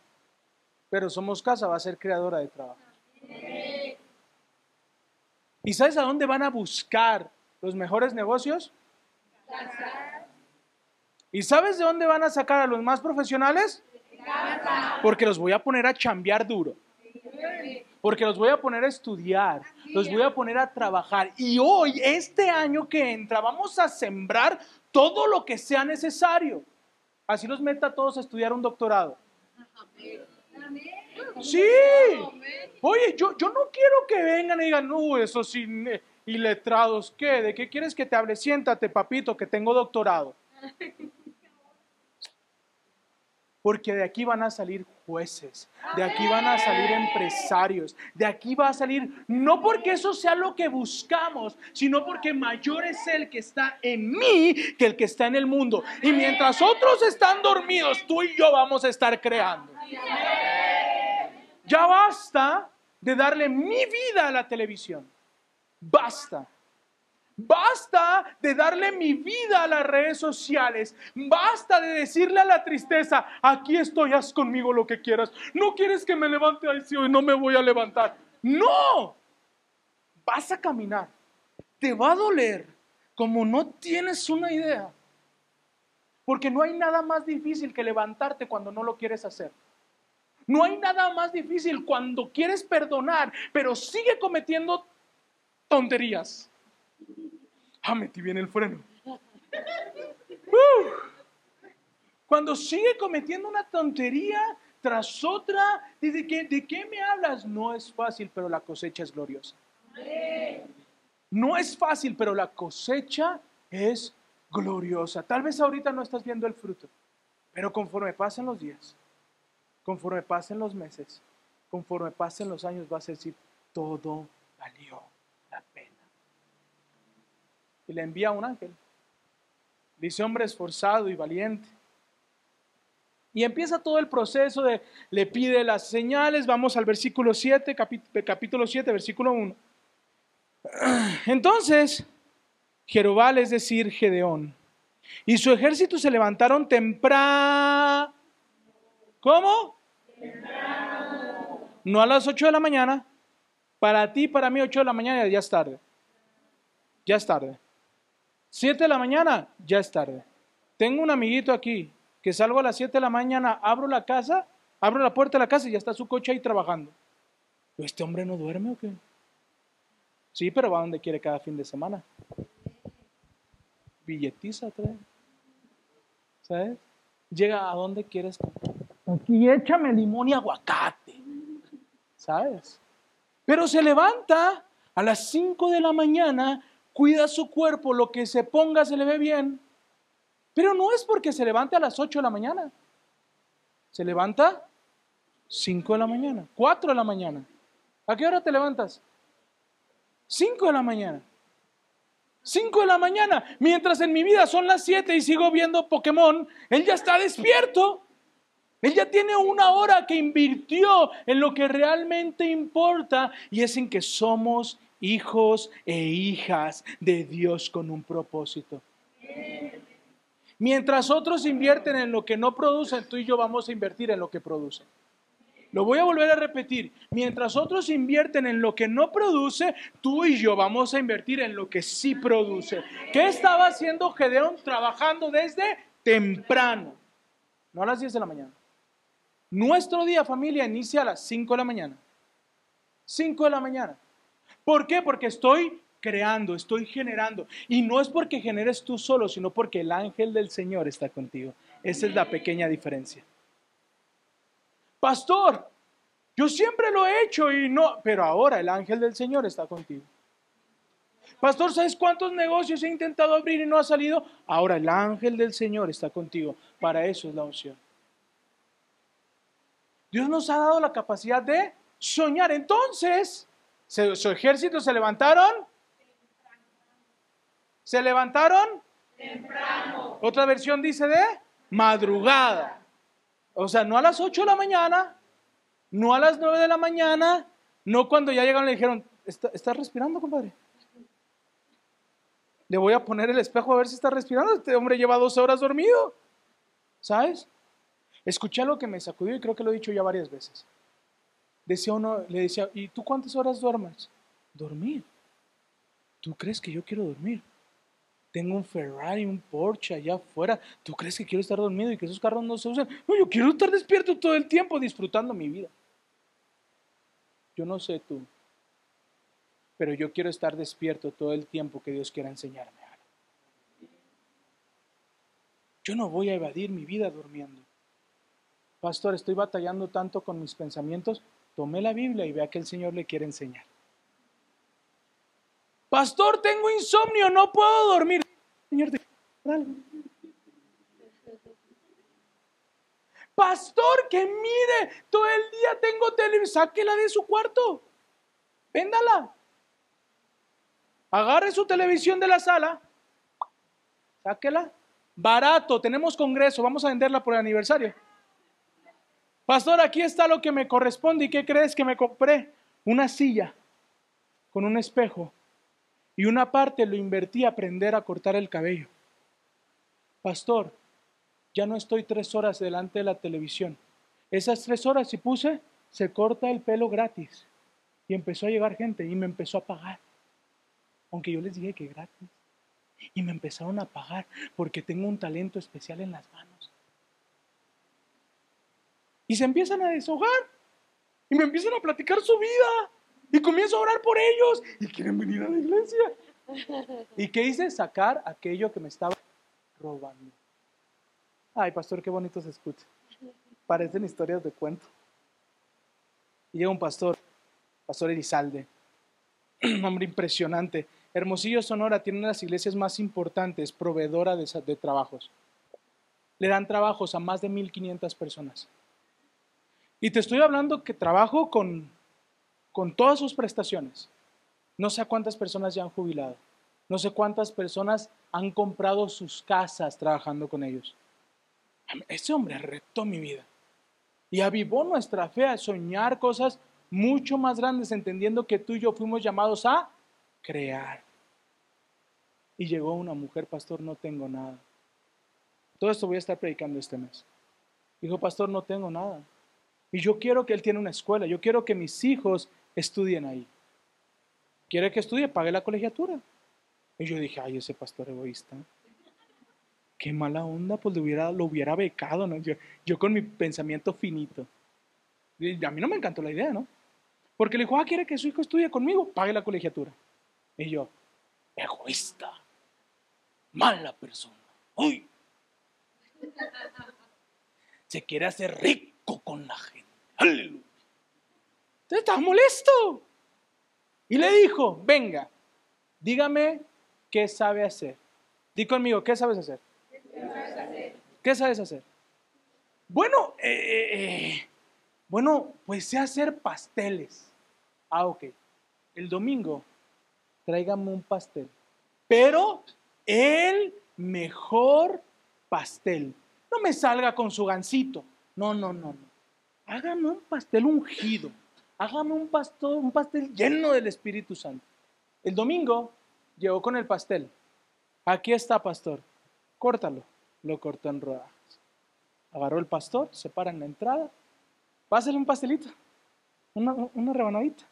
pero somos casa, va a ser creadora de trabajos. ¿Y sabes a dónde van a buscar los mejores negocios? ¿Y sabes de dónde van a sacar a los más profesionales? Porque los voy a poner a chambear duro. Porque los voy a poner a estudiar, los voy a poner a trabajar. Y hoy, este año que entra, vamos a sembrar todo lo que sea necesario. Así los meta a todos a estudiar un doctorado. Sí. Oye, yo, yo no quiero que vengan y digan, no, esos iletrados, ¿qué? ¿De qué quieres que te hable? Siéntate, papito, que tengo doctorado. Porque de aquí van a salir jueces, de aquí van a salir empresarios, de aquí va a salir, no porque eso sea lo que buscamos, sino porque mayor es el que está en mí que el que está en el mundo. Y mientras otros están dormidos, tú y yo vamos a estar creando. Ya basta de darle mi vida a la televisión. Basta. Basta de darle mi vida a las redes sociales. Basta de decirle a la tristeza, aquí estoy, haz conmigo lo que quieras. No quieres que me levante ahí sí, hoy no me voy a levantar. No. Vas a caminar. Te va a doler como no tienes una idea. Porque no hay nada más difícil que levantarte cuando no lo quieres hacer. No hay nada más difícil cuando quieres perdonar, pero sigue cometiendo tonterías. Ah, metí bien el freno. Cuando sigue cometiendo una tontería tras otra, ¿de qué, ¿de qué me hablas? No es fácil, pero la cosecha es gloriosa. No es fácil, pero la cosecha es gloriosa. Tal vez ahorita no estás viendo el fruto, pero conforme pasan los días, conforme pasen los meses, conforme pasen los años, vas a decir, todo valió. Y le envía un ángel. Dice, hombre esforzado y valiente. Y empieza todo el proceso de, le pide las señales, vamos al versículo 7, capítulo 7, versículo 1. Entonces, Jerobal, es decir, Gedeón, y su ejército se levantaron temprano. ¿Cómo? Temprano. No a las 8 de la mañana. Para ti, para mí, 8 de la mañana ya es tarde. Ya es tarde. 7 de la mañana, ya es tarde. Tengo un amiguito aquí que salgo a las 7 de la mañana, abro la casa, abro la puerta de la casa y ya está su coche ahí trabajando. ¿Este hombre no duerme o qué? Sí, pero va donde quiere cada fin de semana. Billetiza. ¿Sabes? Llega a donde quieres. Aquí échame limón y aguacate. ¿Sabes? Pero se levanta a las 5 de la mañana, cuida su cuerpo, lo que se ponga se le ve bien. Pero no es porque se levante a las 8 de la mañana. Se levanta 5 de la mañana, 4 de la mañana. ¿A qué hora te levantas? 5 de la mañana. 5 de la mañana. Mientras en mi vida son las 7 y sigo viendo Pokémon, él ya está despierto. Él ya tiene una hora que invirtió en lo que realmente importa y es en que somos hijos e hijas de Dios con un propósito. Mientras otros invierten en lo que no producen, tú y yo vamos a invertir en lo que producen. Lo voy a volver a repetir. Mientras otros invierten en lo que no produce, tú y yo vamos a invertir en lo que sí produce. ¿Qué estaba haciendo Gedeón trabajando desde temprano? No a las 10 de la mañana. Nuestro día, familia, inicia a las 5 de la mañana. 5 de la mañana. ¿Por qué? Porque estoy creando, estoy generando. Y no es porque generes tú solo, sino porque el ángel del Señor está contigo. Esa es la pequeña diferencia. Pastor, yo siempre lo he hecho y no, pero ahora el ángel del Señor está contigo. Pastor, ¿sabes cuántos negocios he intentado abrir y no ha salido? Ahora el ángel del Señor está contigo. Para eso es la unción. Dios nos ha dado la capacidad de soñar. Entonces, su ejército se levantaron ¿Se levantaron? Temprano. Otra versión dice de madrugada. O sea, no a las 8 de la mañana, no a las 9 de la mañana, no cuando ya llegaron le dijeron, ¿estás respirando, compadre? Le voy a poner el espejo a ver si está respirando. Este hombre lleva 12 horas dormido. ¿Sabes? Escuché lo que me sacudió y creo que lo he dicho ya varias veces. Decía uno, le decía, ¿y tú cuántas horas duermes? Dormir. ¿Tú crees que yo quiero dormir? tengo un Ferrari, un Porsche allá afuera. ¿Tú crees que quiero estar dormido y que esos carros no se usan? No, yo quiero estar despierto todo el tiempo disfrutando mi vida. Yo no sé tú, pero yo quiero estar despierto todo el tiempo que Dios quiera enseñarme. Yo no voy a evadir mi vida durmiendo. Pastor, estoy batallando tanto con mis pensamientos. Tome la Biblia y vea que el Señor le quiere enseñar. Pastor, tengo insomnio, no puedo dormir. Señor, Pastor, que mire, todo el día tengo televisión, sáquela de su cuarto. Véndala. Agarre su televisión de la sala. Sáquela. Barato, tenemos congreso, vamos a venderla por el aniversario. Pastor, aquí está lo que me corresponde. ¿Y qué crees que me compré? Una silla con un espejo y una parte lo invertí a aprender a cortar el cabello. Pastor, ya no estoy tres horas delante de la televisión. Esas tres horas si puse, se corta el pelo gratis. Y empezó a llegar gente y me empezó a pagar. Aunque yo les dije que gratis. Y me empezaron a pagar porque tengo un talento especial en las manos. Y se empiezan a deshogar. Y me empiezan a platicar su vida. Y comienzo a orar por ellos y quieren venir a la iglesia. ¿Y qué hice? Sacar aquello que me estaba robando. Ay, pastor, qué bonito se escucha. Parecen historias de cuento. Y llega un pastor, pastor Elizalde, un hombre impresionante. Hermosillo Sonora tiene una de las iglesias más importantes, proveedora de, trabajos. Le dan trabajos a más de 1.500 personas. Y te estoy hablando que trabajo con con todas sus prestaciones. No sé cuántas personas ya han jubilado. No sé cuántas personas han comprado sus casas trabajando con ellos. Ese hombre retó mi vida y avivó nuestra fe a soñar cosas mucho más grandes, entendiendo que tú y yo fuimos llamados a crear. Y llegó una mujer, pastor, no tengo nada. Todo esto voy a estar predicando este mes. Dijo, pastor, no tengo nada. Y yo quiero que él tiene una escuela, yo quiero que mis hijos estudien ahí. ¿Quiere que estudie? Pague la colegiatura. Y yo dije, ay, ese pastor egoísta. Qué mala onda, pues lo hubiera, lo hubiera becado, ¿no? Yo, yo con mi pensamiento finito. Y a mí no me encantó la idea, ¿no? Porque le dijo, ah, quiere que su hijo estudie conmigo, pague la colegiatura. Y yo, egoísta, mala persona. ¡Uy! Se quiere hacer rico con la gente. ¡Aleluya! Molesto. Y le dijo, venga, dígame qué sabe hacer. Di conmigo, ¿qué sabes hacer? ¿Qué sabes hacer? Bueno, eh, eh, eh, bueno, pues sé hacer pasteles. Ah, ok. El domingo, tráigame un pastel. Pero el mejor pastel. No me salga con su gancito. No, no, no. Hágame un pastel ungido. Hágame un, pastor, un pastel lleno del Espíritu Santo. El domingo llegó con el pastel. Aquí está, pastor. Córtalo. Lo cortó en rodajas. Agarró el pastor, se para en la entrada. Pásale un pastelito. Una, una rebanadita.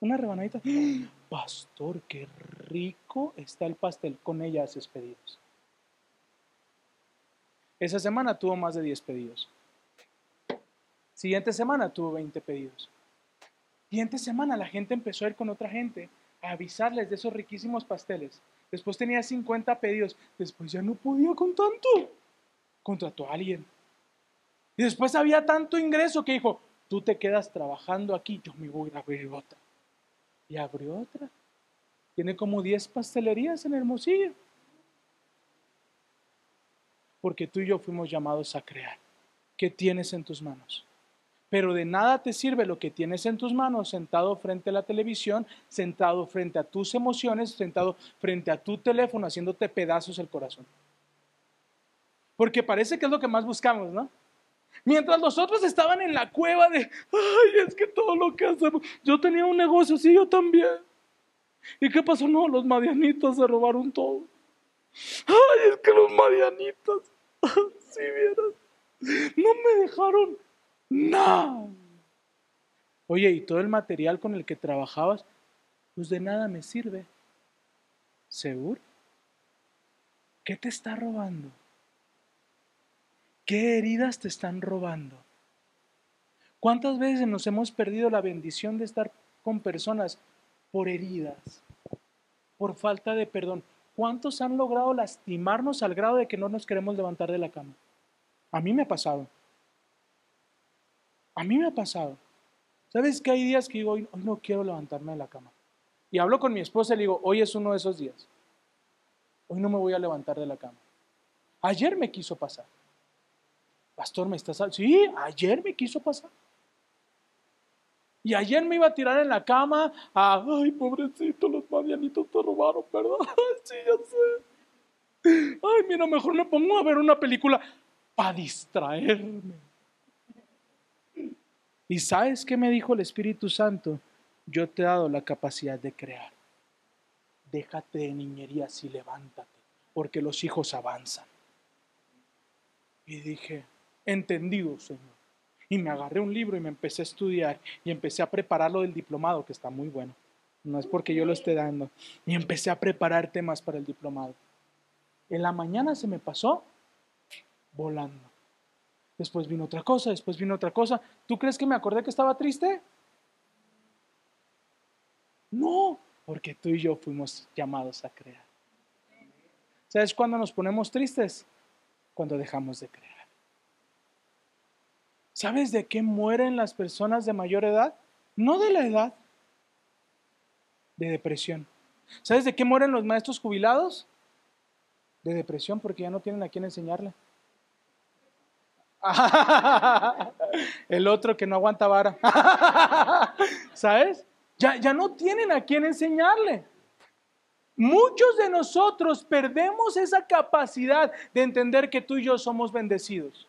Una rebanadita. Pastor, qué rico está el pastel. Con ella haces pedidos. Esa semana tuvo más de 10 pedidos. Siguiente semana tuvo 20 pedidos. Siguiente semana la gente empezó a ir con otra gente a avisarles de esos riquísimos pasteles. Después tenía 50 pedidos. Después ya no podía con tanto. Contrató a alguien. Y después había tanto ingreso que dijo, tú te quedas trabajando aquí, yo me voy a abrir otra. Y abrió otra. Tiene como 10 pastelerías en Hermosillo. Porque tú y yo fuimos llamados a crear. ¿Qué tienes en tus manos? Pero de nada te sirve lo que tienes en tus manos sentado frente a la televisión, sentado frente a tus emociones, sentado frente a tu teléfono, haciéndote pedazos el corazón. Porque parece que es lo que más buscamos, ¿no? Mientras los otros estaban en la cueva de, ay, es que todo lo que hacemos, yo tenía un negocio, sí, yo también. ¿Y qué pasó? No, los madianitos se robaron todo. Ay, es que los madianitos, si vieras, no me dejaron no. Oye, ¿y todo el material con el que trabajabas? Pues de nada me sirve. ¿Seguro? ¿Qué te está robando? ¿Qué heridas te están robando? ¿Cuántas veces nos hemos perdido la bendición de estar con personas por heridas, por falta de perdón? ¿Cuántos han logrado lastimarnos al grado de que no nos queremos levantar de la cama? A mí me ha pasado. A mí me ha pasado. ¿Sabes que hay días que digo, hoy, no quiero levantarme de la cama? Y hablo con mi esposa y le digo, hoy es uno de esos días. Hoy no me voy a levantar de la cama. Ayer me quiso pasar. Pastor, ¿me estás...? Sí, ayer me quiso pasar. Y ayer me iba a tirar en la cama ay, pobrecito, los marianitos te robaron, ¿verdad? sí, ya sé. Ay, mira, mejor me pongo a ver una película para distraerme. ¿Y sabes qué me dijo el Espíritu Santo? Yo te he dado la capacidad de crear. Déjate de niñerías y levántate, porque los hijos avanzan. Y dije, entendido, Señor. Y me agarré un libro y me empecé a estudiar y empecé a prepararlo del diplomado, que está muy bueno. No es porque yo lo esté dando. Y empecé a preparar temas para el diplomado. En la mañana se me pasó volando después vino otra cosa, después vino otra cosa. ¿Tú crees que me acordé que estaba triste? No, porque tú y yo fuimos llamados a crear. ¿Sabes cuándo nos ponemos tristes? Cuando dejamos de crear. ¿Sabes de qué mueren las personas de mayor edad? No de la edad, de depresión. ¿Sabes de qué mueren los maestros jubilados? De depresión porque ya no tienen a quién enseñarle. El otro que no aguanta vara. ¿Sabes? Ya, ya no tienen a quién enseñarle. Muchos de nosotros perdemos esa capacidad de entender que tú y yo somos bendecidos.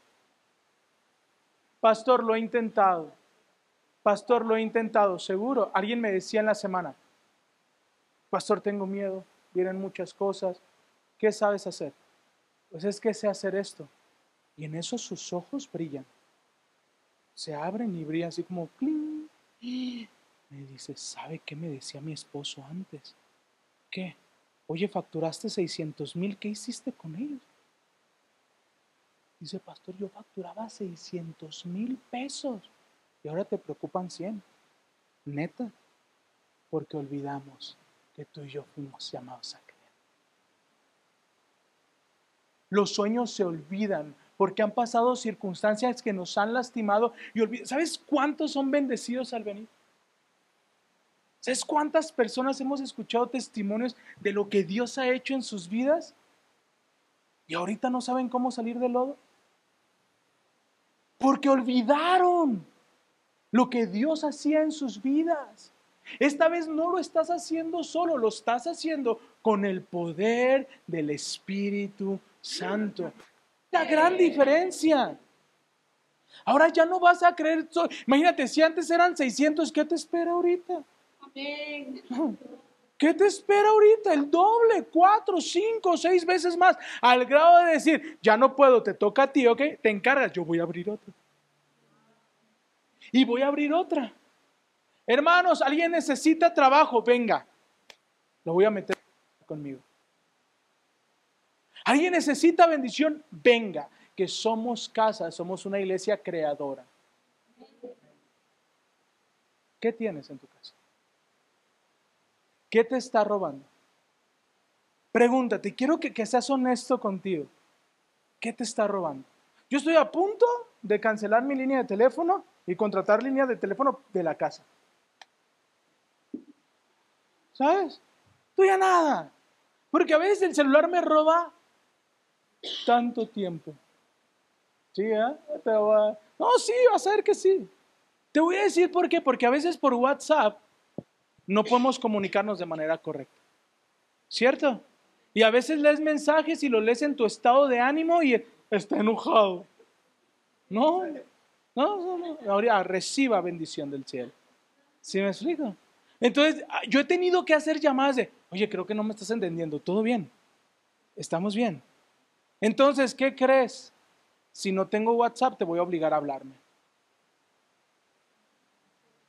Pastor, lo he intentado. Pastor, lo he intentado, seguro. Alguien me decía en la semana, Pastor, tengo miedo, vienen muchas cosas. ¿Qué sabes hacer? Pues es que sé hacer esto. Y en eso sus ojos brillan. Se abren y brillan así como ¡cling! Me dice, ¿sabe qué me decía mi esposo antes? ¿Qué? Oye, facturaste 600 mil, ¿qué hiciste con ellos? Dice, pastor, yo facturaba 600 mil pesos y ahora te preocupan 100. Neta, porque olvidamos que tú y yo fuimos llamados a creer. Los sueños se olvidan porque han pasado circunstancias que nos han lastimado y ¿Sabes cuántos son bendecidos al venir? ¿Sabes cuántas personas hemos escuchado testimonios de lo que Dios ha hecho en sus vidas? Y ahorita no saben cómo salir del lodo. Porque olvidaron lo que Dios hacía en sus vidas. Esta vez no lo estás haciendo solo, lo estás haciendo con el poder del Espíritu Santo. La gran diferencia. Ahora ya no vas a creer. Imagínate, si antes eran 600, ¿qué te espera ahorita? ¿Qué te espera ahorita? El doble, cuatro, cinco, seis veces más. Al grado de decir, ya no puedo, te toca a ti, ¿ok? Te encargas, yo voy a abrir otra. Y voy a abrir otra. Hermanos, alguien necesita trabajo, venga. Lo voy a meter conmigo. Alguien necesita bendición, venga. Que somos casa, somos una iglesia creadora. ¿Qué tienes en tu casa? ¿Qué te está robando? Pregúntate, quiero que, seas honesto contigo. ¿Qué te está robando? Yo estoy a punto de cancelar mi línea de teléfono y contratar línea de teléfono de la casa. ¿Sabes? Tú ya nada. Porque a veces el celular me roba tanto tiempo. ¿Sí? Eh? No, sí, vas a ver que sí. Te voy a decir por qué. Porque a veces por WhatsApp no podemos comunicarnos de manera correcta. ¿Cierto? Y a veces lees mensajes y lo lees en tu estado de ánimo y está enojado. No, no, no, Ahora reciba bendición del cielo. ¿Sí me explico? Entonces, ah, yo he tenido que hacer llamadas de, oye, creo que no me estás entendiendo. ¿Todo bien? ¿Estamos bien? Entonces, ¿qué crees? Si no tengo WhatsApp, te voy a obligar a hablarme.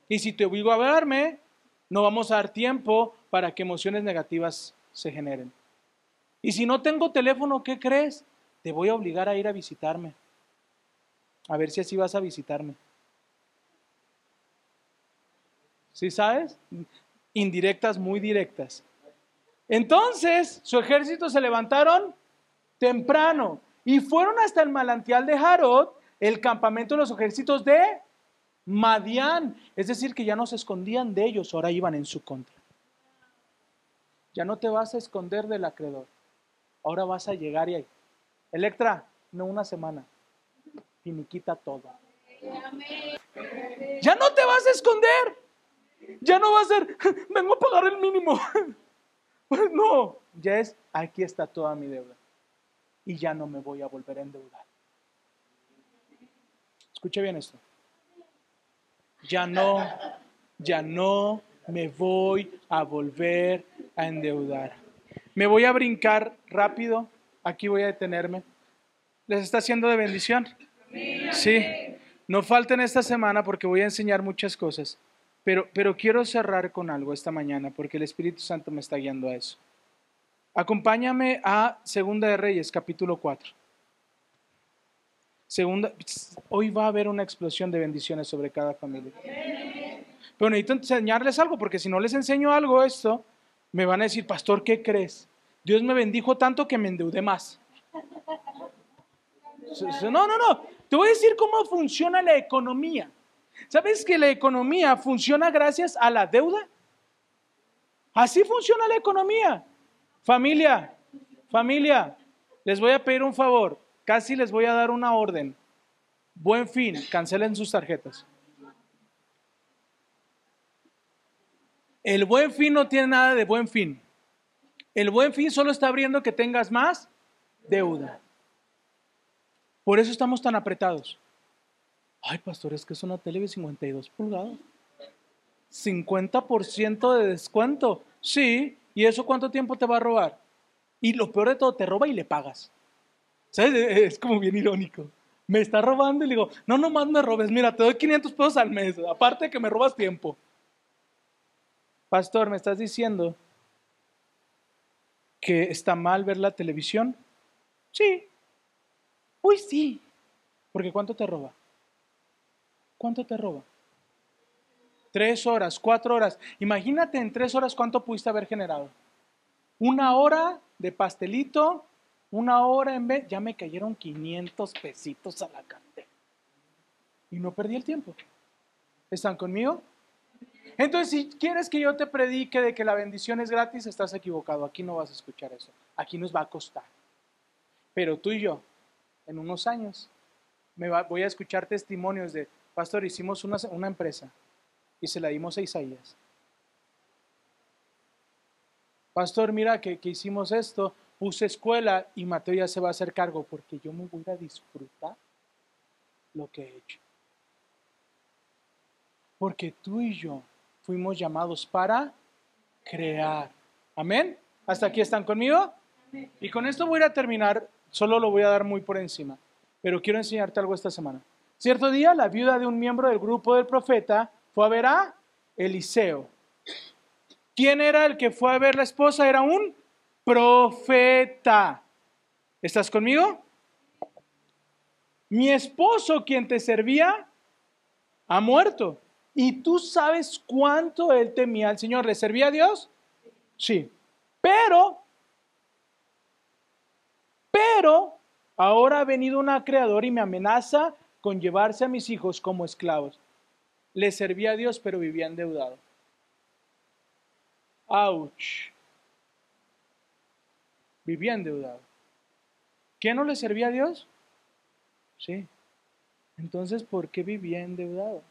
Y si te obligo a hablarme, no vamos a dar tiempo para que emociones negativas se generen. Y si no tengo teléfono, ¿qué crees? Te voy a obligar a ir a visitarme. A ver si así vas a visitarme. ¿Sí sabes? Indirectas, muy directas. Entonces, su ejército se levantaron temprano y fueron hasta el manantial de Jarod, el campamento de los ejércitos de Madián, es decir, que ya no se escondían de ellos, ahora iban en su contra. Ya no te vas a esconder del acreedor, ahora vas a llegar y ahí. Electra, no una semana, finiquita todo. Ya no te vas a esconder, ya no va a ser, vengo a pagar el mínimo. No, ya es, aquí está toda mi deuda y ya no me voy a volver a endeudar. Escuche bien esto ya no, ya no me voy a volver a endeudar. Me voy a brincar rápido, aquí voy a detenerme. ¿Les está haciendo de bendición? Sí. No falten esta semana porque voy a enseñar muchas cosas, pero, pero quiero cerrar con algo esta mañana porque el Espíritu Santo me está guiando a eso. Acompáñame a Segunda de Reyes, capítulo 4. Segunda, hoy va a haber una explosión de bendiciones sobre cada familia. Pero necesito enseñarles algo, porque si no les enseño algo esto, me van a decir, pastor, ¿qué crees? Dios me bendijo tanto que me endeudé más. No, no, no. Te voy a decir cómo funciona la economía. ¿Sabes que la economía funciona gracias a la deuda? Así funciona la economía. Familia, familia, les voy a pedir un favor. Casi les voy a dar una orden. Buen fin, cancelen sus tarjetas. El buen fin no tiene nada de buen fin. El buen fin solo está abriendo que tengas más deuda. Por eso estamos tan apretados. Ay, pastor, es que es una tele de 52 pulgadas. 50% de descuento. Sí, ¿y eso cuánto tiempo te va a robar? Y lo peor de todo, te roba y le pagas. ¿Sabes? Es como bien irónico. Me está robando y le digo, no, nomás me robes, mira, te doy 500 pesos al mes, aparte de que me robas tiempo. Pastor, me estás diciendo que está mal ver la televisión? Sí. Uy, sí. Porque ¿cuánto te roba? ¿Cuánto te roba? Tres horas, cuatro horas. Imagínate en tres horas cuánto pudiste haber generado. Una hora de pastelito, una hora en vez, ya me cayeron 500 pesitos a la cartera. Y no perdí el tiempo. ¿Están conmigo? Entonces, si quieres que yo te predique de que la bendición es gratis, estás equivocado. Aquí no vas a escuchar eso. Aquí nos va a costar. Pero tú y yo, en unos años, me voy a escuchar testimonios de, pastor, hicimos una, una empresa y se la dimos a Isaías. Pastor, mira que, que hicimos esto, puse escuela y Mateo ya se va a hacer cargo porque yo me voy a disfrutar lo que he hecho. Porque tú y yo fuimos llamados para crear. Amén. ¿Hasta aquí están conmigo? Y con esto voy a terminar, solo lo voy a dar muy por encima, pero quiero enseñarte algo esta semana. Cierto día, la viuda de un miembro del grupo del profeta fue a ver a Eliseo. ¿Quién era el que fue a ver la esposa? Era un profeta. ¿Estás conmigo? Mi esposo, quien te servía, ha muerto. Y tú sabes cuánto él temía al Señor. ¿Le servía a Dios? Sí. Pero, pero, ahora ha venido una creadora y me amenaza con llevarse a mis hijos como esclavos. Le servía a Dios, pero vivía endeudado. ¡Auch! Vivía endeudado. ¿Qué no le servía a Dios? Sí. Entonces, ¿por qué vivía endeudado?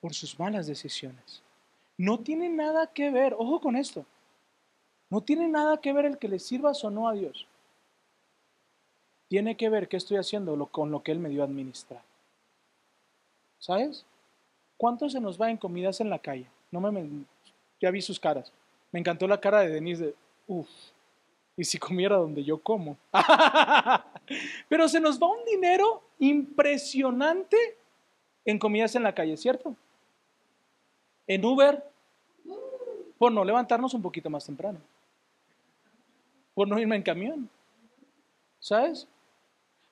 por sus malas decisiones. No tiene nada que ver, ojo con esto, no tiene nada que ver el que le sirvas o no a Dios. Tiene que ver qué estoy haciendo con lo que Él me dio a administrar. ¿Sabes? ¿Cuánto se nos va en comidas en la calle? No me, ya vi sus caras. Me encantó la cara de Denise de, uff, y si comiera donde yo como. Pero se nos va un dinero impresionante en comidas en la calle, ¿cierto? en Uber por no levantarnos un poquito más temprano, por no irme en camión. ¿Sabes?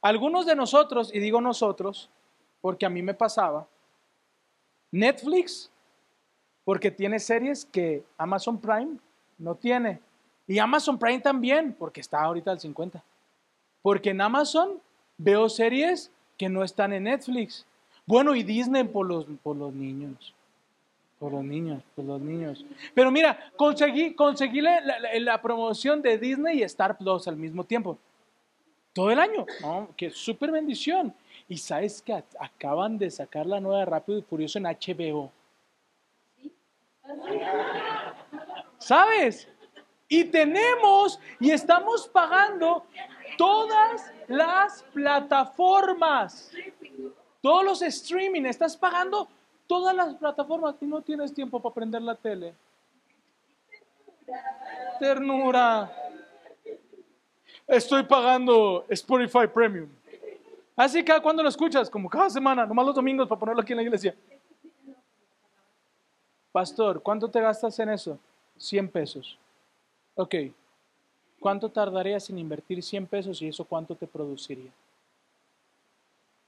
Algunos de nosotros, y digo nosotros, porque a mí me pasaba, Netflix, porque tiene series que Amazon Prime no tiene. Y Amazon Prime también, porque está ahorita al 50. Porque en Amazon veo series que no están en Netflix. Bueno, y Disney por los, por los niños. Por los niños, por los niños. Pero mira, conseguí, conseguí la, promoción de Disney y Star Plus al mismo tiempo. Todo el año. ¿no? Que súper bendición. Y sabes que acaban de sacar la nueva Rápido y Furioso en HBO. ¿Sabes? Y tenemos y estamos pagando todas las plataformas. Todos los streaming, estás pagando todas las plataformas y no tienes tiempo para prender la tele. Ternura. Estoy pagando Spotify Premium. Así que cuando lo escuchas, como cada semana, nomás los domingos para ponerlo aquí en la iglesia. Pastor, ¿cuánto te gastas en eso? 100 pesos. Ok. ¿Cuánto tardarías en invertir 100 pesos y eso cuánto te produciría?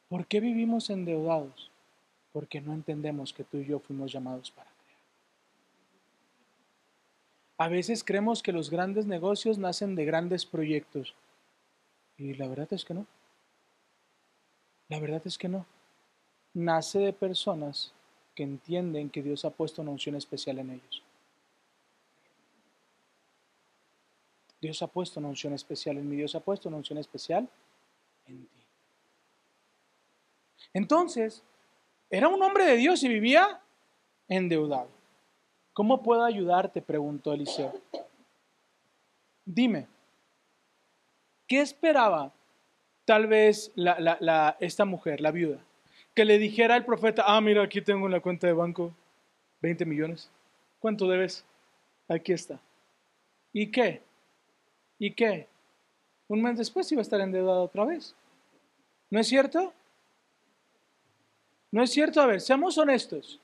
¿Por qué vivimos endeudados? porque no entendemos que tú y yo fuimos llamados para crear. A veces creemos que los grandes negocios nacen de grandes proyectos y la verdad es que no. La verdad es que no. Nace de personas que entienden que Dios ha puesto una unción especial en ellos. Dios ha puesto una unción especial en mí, Dios ha puesto una unción especial en ti. Entonces, era un hombre de Dios y vivía endeudado. ¿Cómo puedo ayudarte? preguntó Eliseo. Dime, ¿qué esperaba tal vez esta mujer, la viuda? Que le dijera al profeta, ah, mira, aquí tengo en la cuenta de banco 20 millones. ¿Cuánto debes? Aquí está. ¿Y qué? ¿Y qué? Un mes después iba a estar endeudado otra vez. ¿No es cierto? No es cierto, a ver, seamos honestos.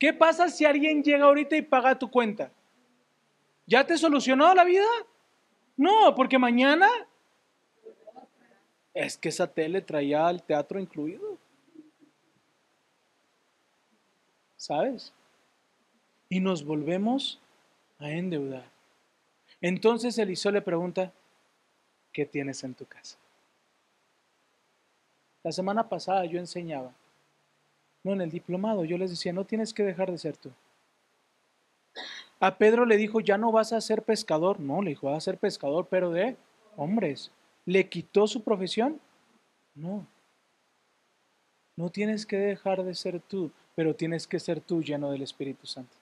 ¿Qué pasa si alguien llega ahorita y paga tu cuenta? ¿Ya te solucionó la vida? No, porque mañana es que esa tele traía el teatro incluido. ¿Sabes? Y nos volvemos a endeudar. Entonces Eliseo le pregunta, ¿qué tienes en tu casa? La semana pasada yo enseñaba, no en el diplomado, yo les decía, no tienes que dejar de ser tú. A Pedro le dijo, ya no vas a ser pescador. No, le dijo, vas a ser pescador, pero de hombres. ¿Le quitó su profesión? No. No tienes que dejar de ser tú, pero tienes que ser tú lleno del Espíritu Santo.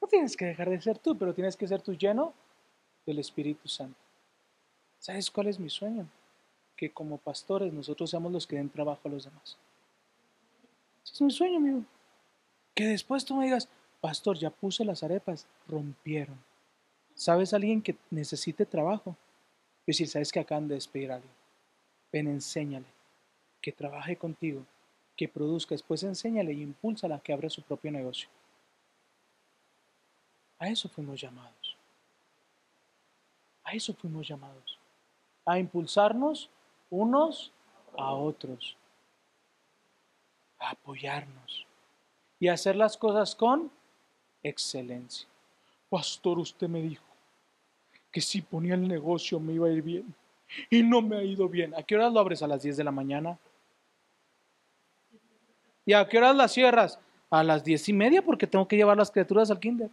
No tienes que dejar de ser tú, pero tienes que ser tú lleno del Espíritu Santo. ¿Sabes cuál es mi sueño? Que como pastores nosotros seamos los que den trabajo a los demás. Ese es mi sueño, amigo. Que después tú me digas, pastor, ya puse las arepas, rompieron. ¿Sabes alguien que necesite trabajo? Es decir, ¿sabes que acaban de despedir a alguien? Ven, enséñale, que trabaje contigo, que produzca, después enséñale y impúlsala a que abra su propio negocio. A eso fuimos llamados. A eso fuimos llamados. A impulsarnos unos a otros. A apoyarnos. Y a hacer las cosas con excelencia. Pastor, usted me dijo que si ponía el negocio me iba a ir bien. Y no me ha ido bien. ¿A qué horas lo abres? A las 10 de la mañana. ¿Y a qué horas las cierras? A las diez y media porque tengo que llevar las criaturas al kinder.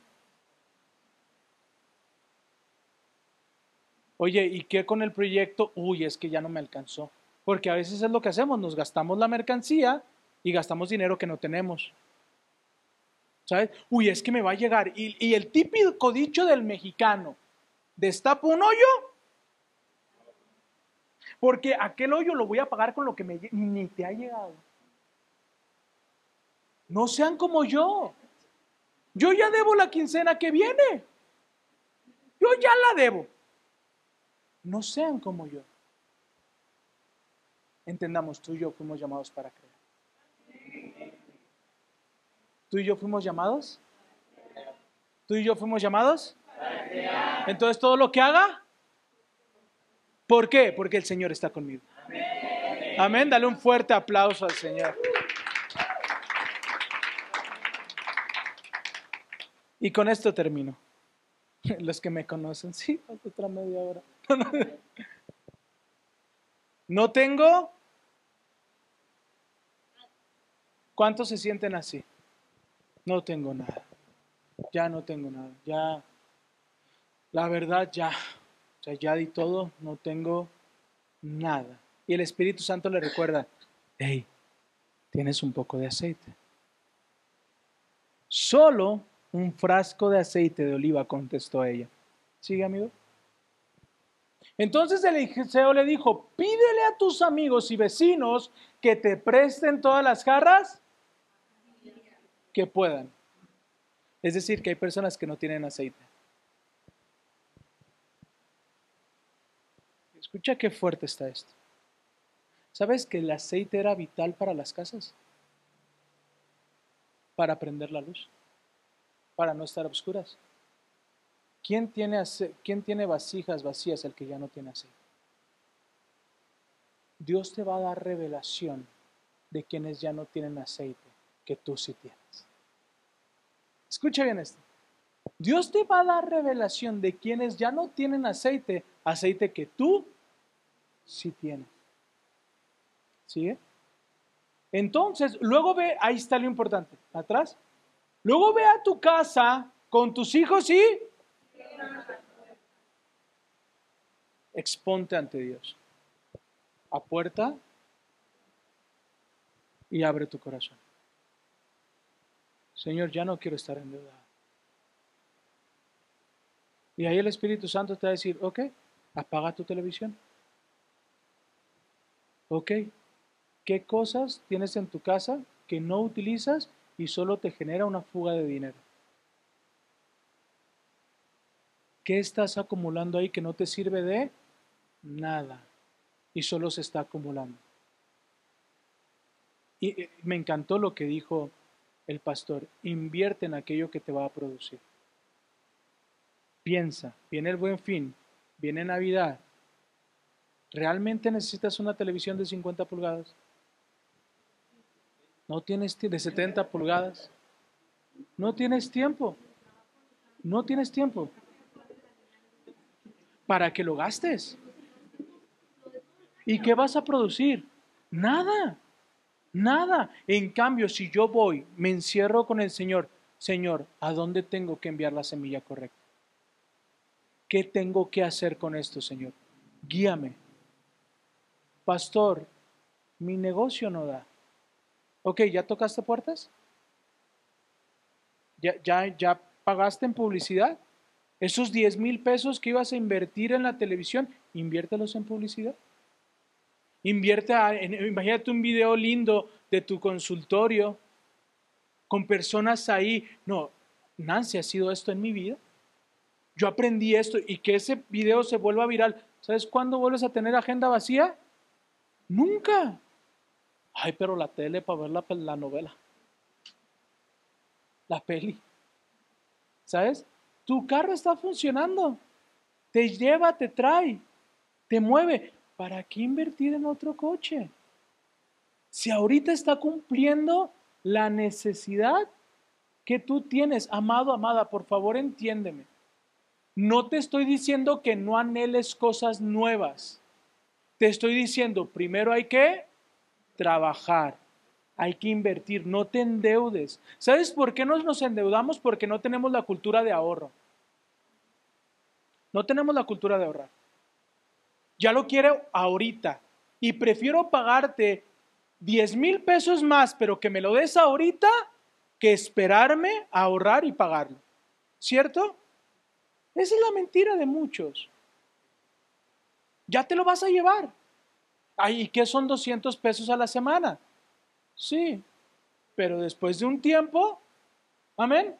Oye, ¿y qué con el proyecto? Uy, es que ya no me alcanzó. Porque a veces es lo que hacemos, nos gastamos la mercancía y gastamos dinero que no tenemos. ¿Sabes? Uy, es que me va a llegar. Y, y el típico dicho del mexicano, destapo un hoyo porque aquel hoyo lo voy a pagar con lo que me, ni te ha llegado. No sean como yo. Yo ya debo la quincena que viene. Yo ya la debo. No sean como yo. Entendamos, tú y yo fuimos llamados para creer. ¿Tú y yo fuimos llamados? ¿Tú y yo fuimos llamados? Entonces todo lo que haga, ¿Por qué? Porque el Señor está conmigo. Amén. Dale un fuerte aplauso al Señor. Y con esto termino. Los que me conocen, sí, otra media hora. No tengo. ¿Cuántos se sienten así? No tengo nada. Ya no tengo nada. Ya. La verdad, ya. O sea, ya di todo, no tengo nada. Y el Espíritu Santo le recuerda, hey, tienes un poco de aceite. Solo un frasco de aceite de oliva, contestó ella. ¿Sigue, amigo? Entonces el Eliseo le dijo, pídele a tus amigos y vecinos que te presten todas las jarras que puedan. Es decir, que hay personas que no tienen aceite. Escucha qué fuerte está esto. ¿Sabes que el aceite era vital para las casas? Para prender la luz, para no estar oscuras. ¿Quién tiene, ¿Quién tiene vasijas vacías? El que ya no tiene aceite. Dios te va a dar revelación de quienes ya no tienen aceite, que tú sí tienes. Escucha bien esto. Dios te va a dar revelación de quienes ya no tienen aceite, aceite que tú sí tiene. ¿Sigue? Entonces, luego ve, ahí está lo importante, atrás. Luego ve a tu casa con tus hijos y exponte ante Dios. A puerta y abre tu corazón. Señor, ya no quiero estar endeudado. Y ahí el Espíritu Santo te va a decir, ok, apaga tu televisión. ¿Ok? ¿Qué cosas tienes en tu casa que no utilizas y solo te genera una fuga de dinero? ¿Qué estás acumulando ahí que no te sirve de nada y solo se está acumulando? Y eh, me encantó lo que dijo el pastor, invierte en aquello que te va a producir. Piensa, viene el buen fin, viene Navidad. ¿Realmente necesitas una televisión de 50 pulgadas? ¿No tienes de 70 pulgadas? No tienes tiempo. No tienes tiempo para que lo gastes. ¿Y qué vas a producir? Nada, nada. En cambio, si yo voy, me encierro con el Señor, Señor, ¿a dónde tengo que enviar la semilla correcta? ¿Qué tengo que hacer con esto, Señor? Guíame. Pastor, mi negocio no da. Ok, ¿ya tocaste puertas? ¿Ya, ya, ya pagaste en publicidad? Esos 10 mil pesos que ibas a invertir en la televisión, inviértelos en publicidad. Invierte, imagínate un video lindo de tu consultorio con personas ahí. No, Nancy, ha sido esto en mi vida. Yo aprendí esto y que ese video se vuelva viral. ¿Sabes cuándo vuelves a tener agenda vacía? Nunca. Ay, pero la tele para ver la, la novela. La peli. ¿Sabes? Tu carro está funcionando. Te lleva, te trae, te mueve. ¿Para qué invertir en otro coche? Si ahorita está cumpliendo la necesidad que tú tienes, amado, amada, por favor entiéndeme. No te estoy diciendo que no anheles cosas nuevas. Te estoy diciendo, primero hay que trabajar, hay que invertir, no te endeudes. ¿Sabes por qué nos, endeudamos? Porque no tenemos la cultura de ahorro. No tenemos la cultura de ahorrar. Ya lo quiero ahorita. Y prefiero pagarte 10 mil pesos más, pero que me lo des ahorita, que esperarme a ahorrar y pagarlo. ¿Cierto? Esa es la mentira de muchos. Ya te lo vas a llevar. Ay, ¿y qué son 200 pesos a la semana? Sí, pero después de un tiempo, amén,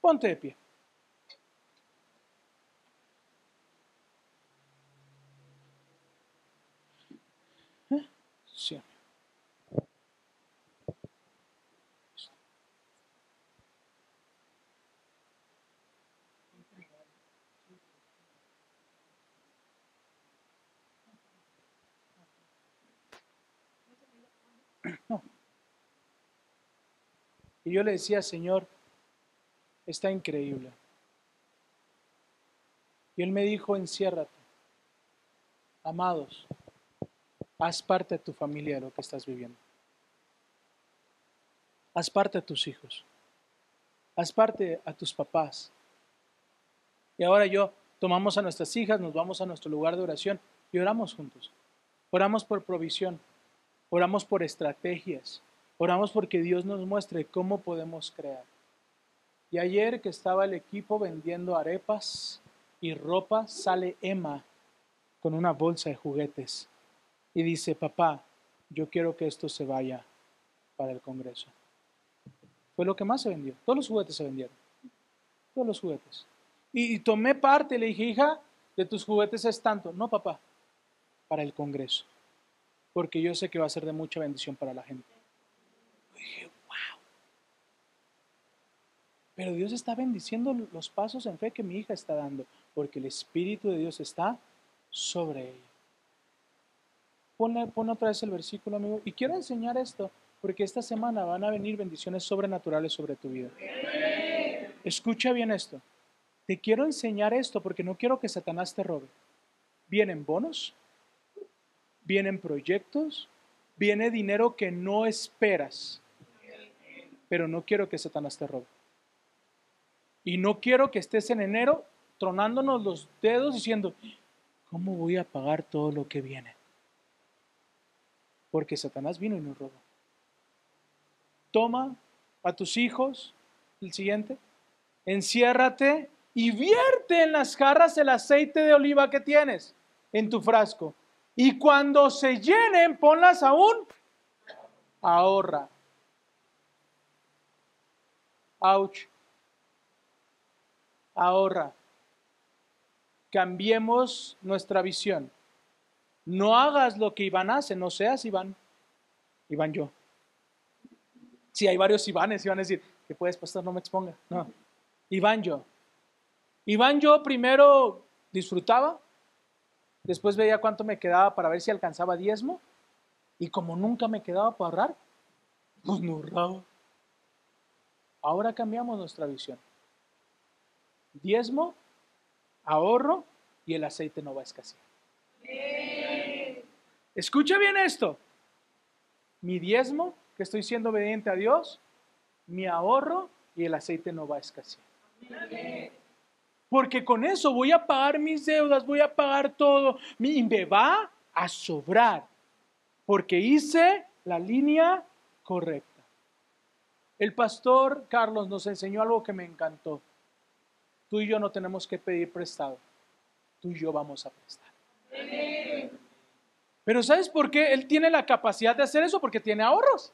ponte de pie. ¿Eh? Sí. No. Y yo le decía, Señor, está increíble. Y él me dijo, enciérrate. Amados, haz parte de tu familia de lo que estás viviendo. Haz parte de tus hijos. Haz parte a tus papás. Y ahora yo tomamos a nuestras hijas, nos vamos a nuestro lugar de oración y oramos juntos. Oramos por provisión. Oramos por estrategias. Oramos porque Dios nos muestre cómo podemos crear. Y ayer que estaba el equipo vendiendo arepas y ropa, sale Emma con una bolsa de juguetes y dice, papá, yo quiero que esto se vaya para el Congreso. Fue lo que más se vendió. Todos los juguetes se vendieron. Todos los juguetes. Y, tomé parte, le dije, hija, de tus juguetes es tanto. No, papá, para el Congreso. Porque yo sé que va a ser de mucha bendición para la gente dije, wow. Pero Dios está bendiciendo los pasos en fe que mi hija está dando, porque el Espíritu de Dios está sobre ella. Pon, otra vez el versículo, amigo. Y quiero enseñar esto, porque esta semana van a venir bendiciones sobrenaturales sobre tu vida. Escucha bien esto. Te quiero enseñar esto porque no quiero que Satanás te robe. Vienen bonos, vienen proyectos, viene dinero que no esperas pero no quiero que Satanás te robe. Y no quiero que estés en enero tronándonos los dedos diciendo, ¿cómo voy a pagar todo lo que viene? Porque Satanás vino y nos robó. Toma a tus hijos, el siguiente, enciérrate y vierte en las jarras el aceite de oliva que tienes en tu frasco. Y cuando se llenen, ponlas aún, ahorra. Ouch. Ahorra. Cambiemos nuestra visión. No hagas lo que Iván hace, no seas Iván. Iván yo. Si hay varios Ivanes, Iván a decir, que puedes, pastor, no me exponga. No. Iván yo. Iván yo primero disfrutaba, después veía cuánto me quedaba para ver si alcanzaba diezmo, y como nunca me quedaba para ahorrar, pues no. Ahora cambiamos nuestra visión. Diezmo, ahorro y el aceite no va a escasear. Escucha bien esto. Mi diezmo, que estoy siendo obediente a Dios, mi ahorro y el aceite no va a escasear. Porque con eso voy a pagar mis deudas, voy a pagar todo. Y me va a sobrar. Porque hice la línea correcta. El pastor Carlos nos enseñó algo que me encantó. Tú y yo no tenemos que pedir prestado. Tú y yo vamos a prestar. Pero ¿sabes por qué él tiene la capacidad de hacer eso? Porque tiene ahorros.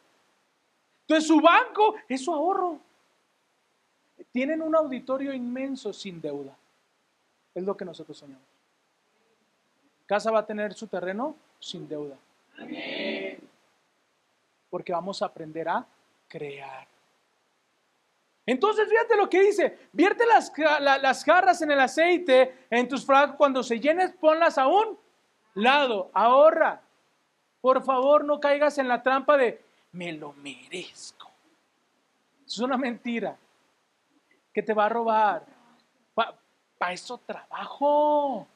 Entonces su banco es su ahorro. Tienen un auditorio inmenso sin deuda. Es lo que nosotros soñamos. Casa va a tener su terreno sin deuda. Porque vamos a aprender a crear. Entonces, fíjate lo que dice, vierte las, las jarras en el aceite en tus frascos, cuando se llenes, ponlas a un lado, ahorra. Por favor, no caigas en la trampa de, me lo merezco. Es una mentira que te va a robar. Para eso trabajo,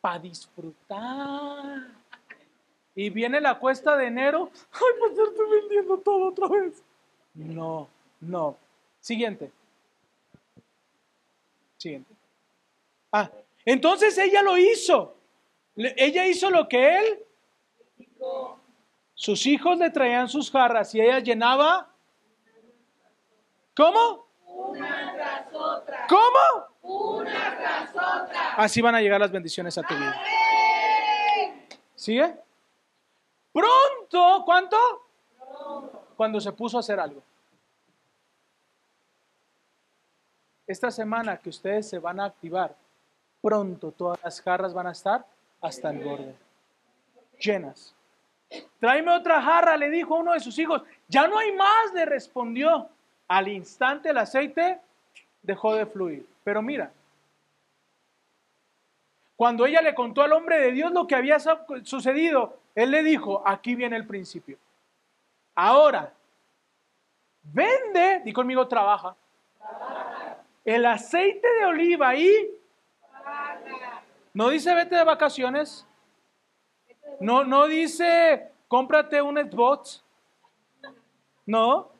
para disfrutar. Y viene la cuesta de enero, ay, pues estoy vendiendo todo otra vez. No. No. Siguiente. Siguiente. Ah, entonces ella lo hizo. Ella hizo lo que él. Sus hijos le traían sus jarras y ella llenaba. ¿Cómo? Una tras otra. ¿Cómo? Una tras otra. Así van a llegar las bendiciones a tu vida. ¿Sigue? Pronto, ¿cuánto? Cuando se puso a hacer algo. Esta semana que ustedes se van a activar, pronto todas las jarras van a estar hasta el borde, llenas. Tráeme otra jarra, le dijo uno de sus hijos. Ya no hay más, le respondió. Al instante el aceite dejó de fluir. Pero mira, cuando ella le contó al hombre de Dios lo que había sucedido, él le dijo, aquí viene el principio. Ahora, vende, di conmigo, trabaja el aceite de oliva y no dice vete de vacaciones. No, no dice cómprate un Xbox. No.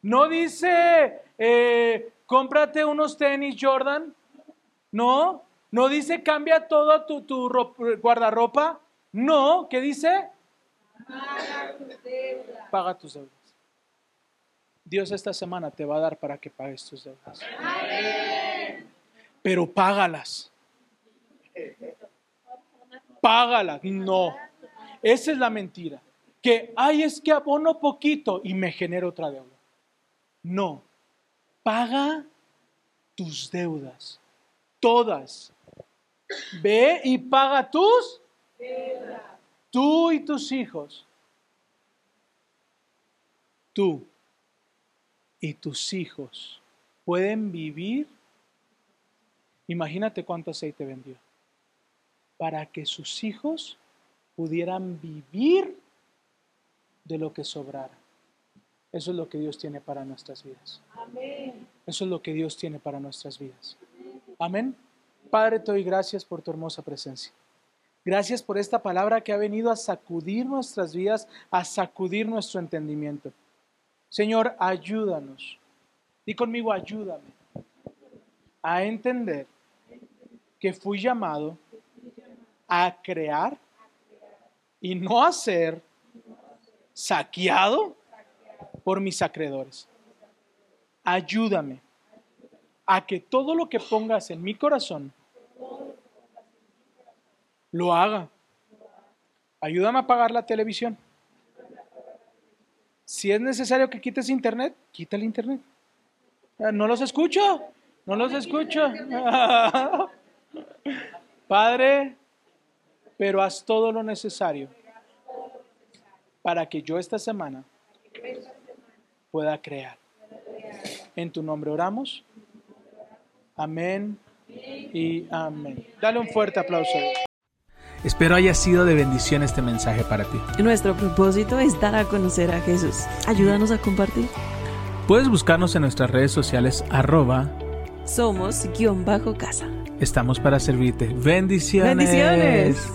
No dice eh, cómprate unos tenis Jordan. No. No dice cambia todo tu, tu guardarropa. No. ¿Qué dice? Paga tus deudas. Dios esta semana te va a dar para que pagues tus deudas. Pero págalas. Págalas. No. Esa es la mentira. Que, ay, es que abono poquito y me genero otra deuda. No. Paga tus deudas. Todas. Ve y paga tus deudas. Tú y tus hijos. Tú y tus hijos pueden vivir, imagínate cuánto aceite vendió, para que sus hijos pudieran vivir de lo que sobrara. Eso es lo que Dios tiene para nuestras vidas. Amén. Eso es lo que Dios tiene para nuestras vidas. Amén. Padre, te doy gracias por tu hermosa presencia. Gracias por esta palabra que ha venido a sacudir nuestras vidas, a sacudir nuestro entendimiento. Señor, ayúdanos. Y conmigo, ayúdame a entender que fui llamado a crear y no a ser saqueado por mis acreedores. Ayúdame a que todo lo que pongas en mi corazón lo haga. Ayúdame a pagar la televisión. Si es necesario que quites internet, quita el internet. Ah, no los escucho, no los escucho. Padre, pero haz todo lo necesario para que yo esta semana pueda crear. En tu nombre oramos. Amén y amén. Dale un fuerte aplauso. Espero haya sido de bendición este mensaje para ti. Nuestro propósito es dar a conocer a Jesús. Ayúdanos a compartir. Puedes buscarnos en nuestras redes sociales arroba Somos guion bajo casa. estamos para servirte. Bendiciones. Bendiciones.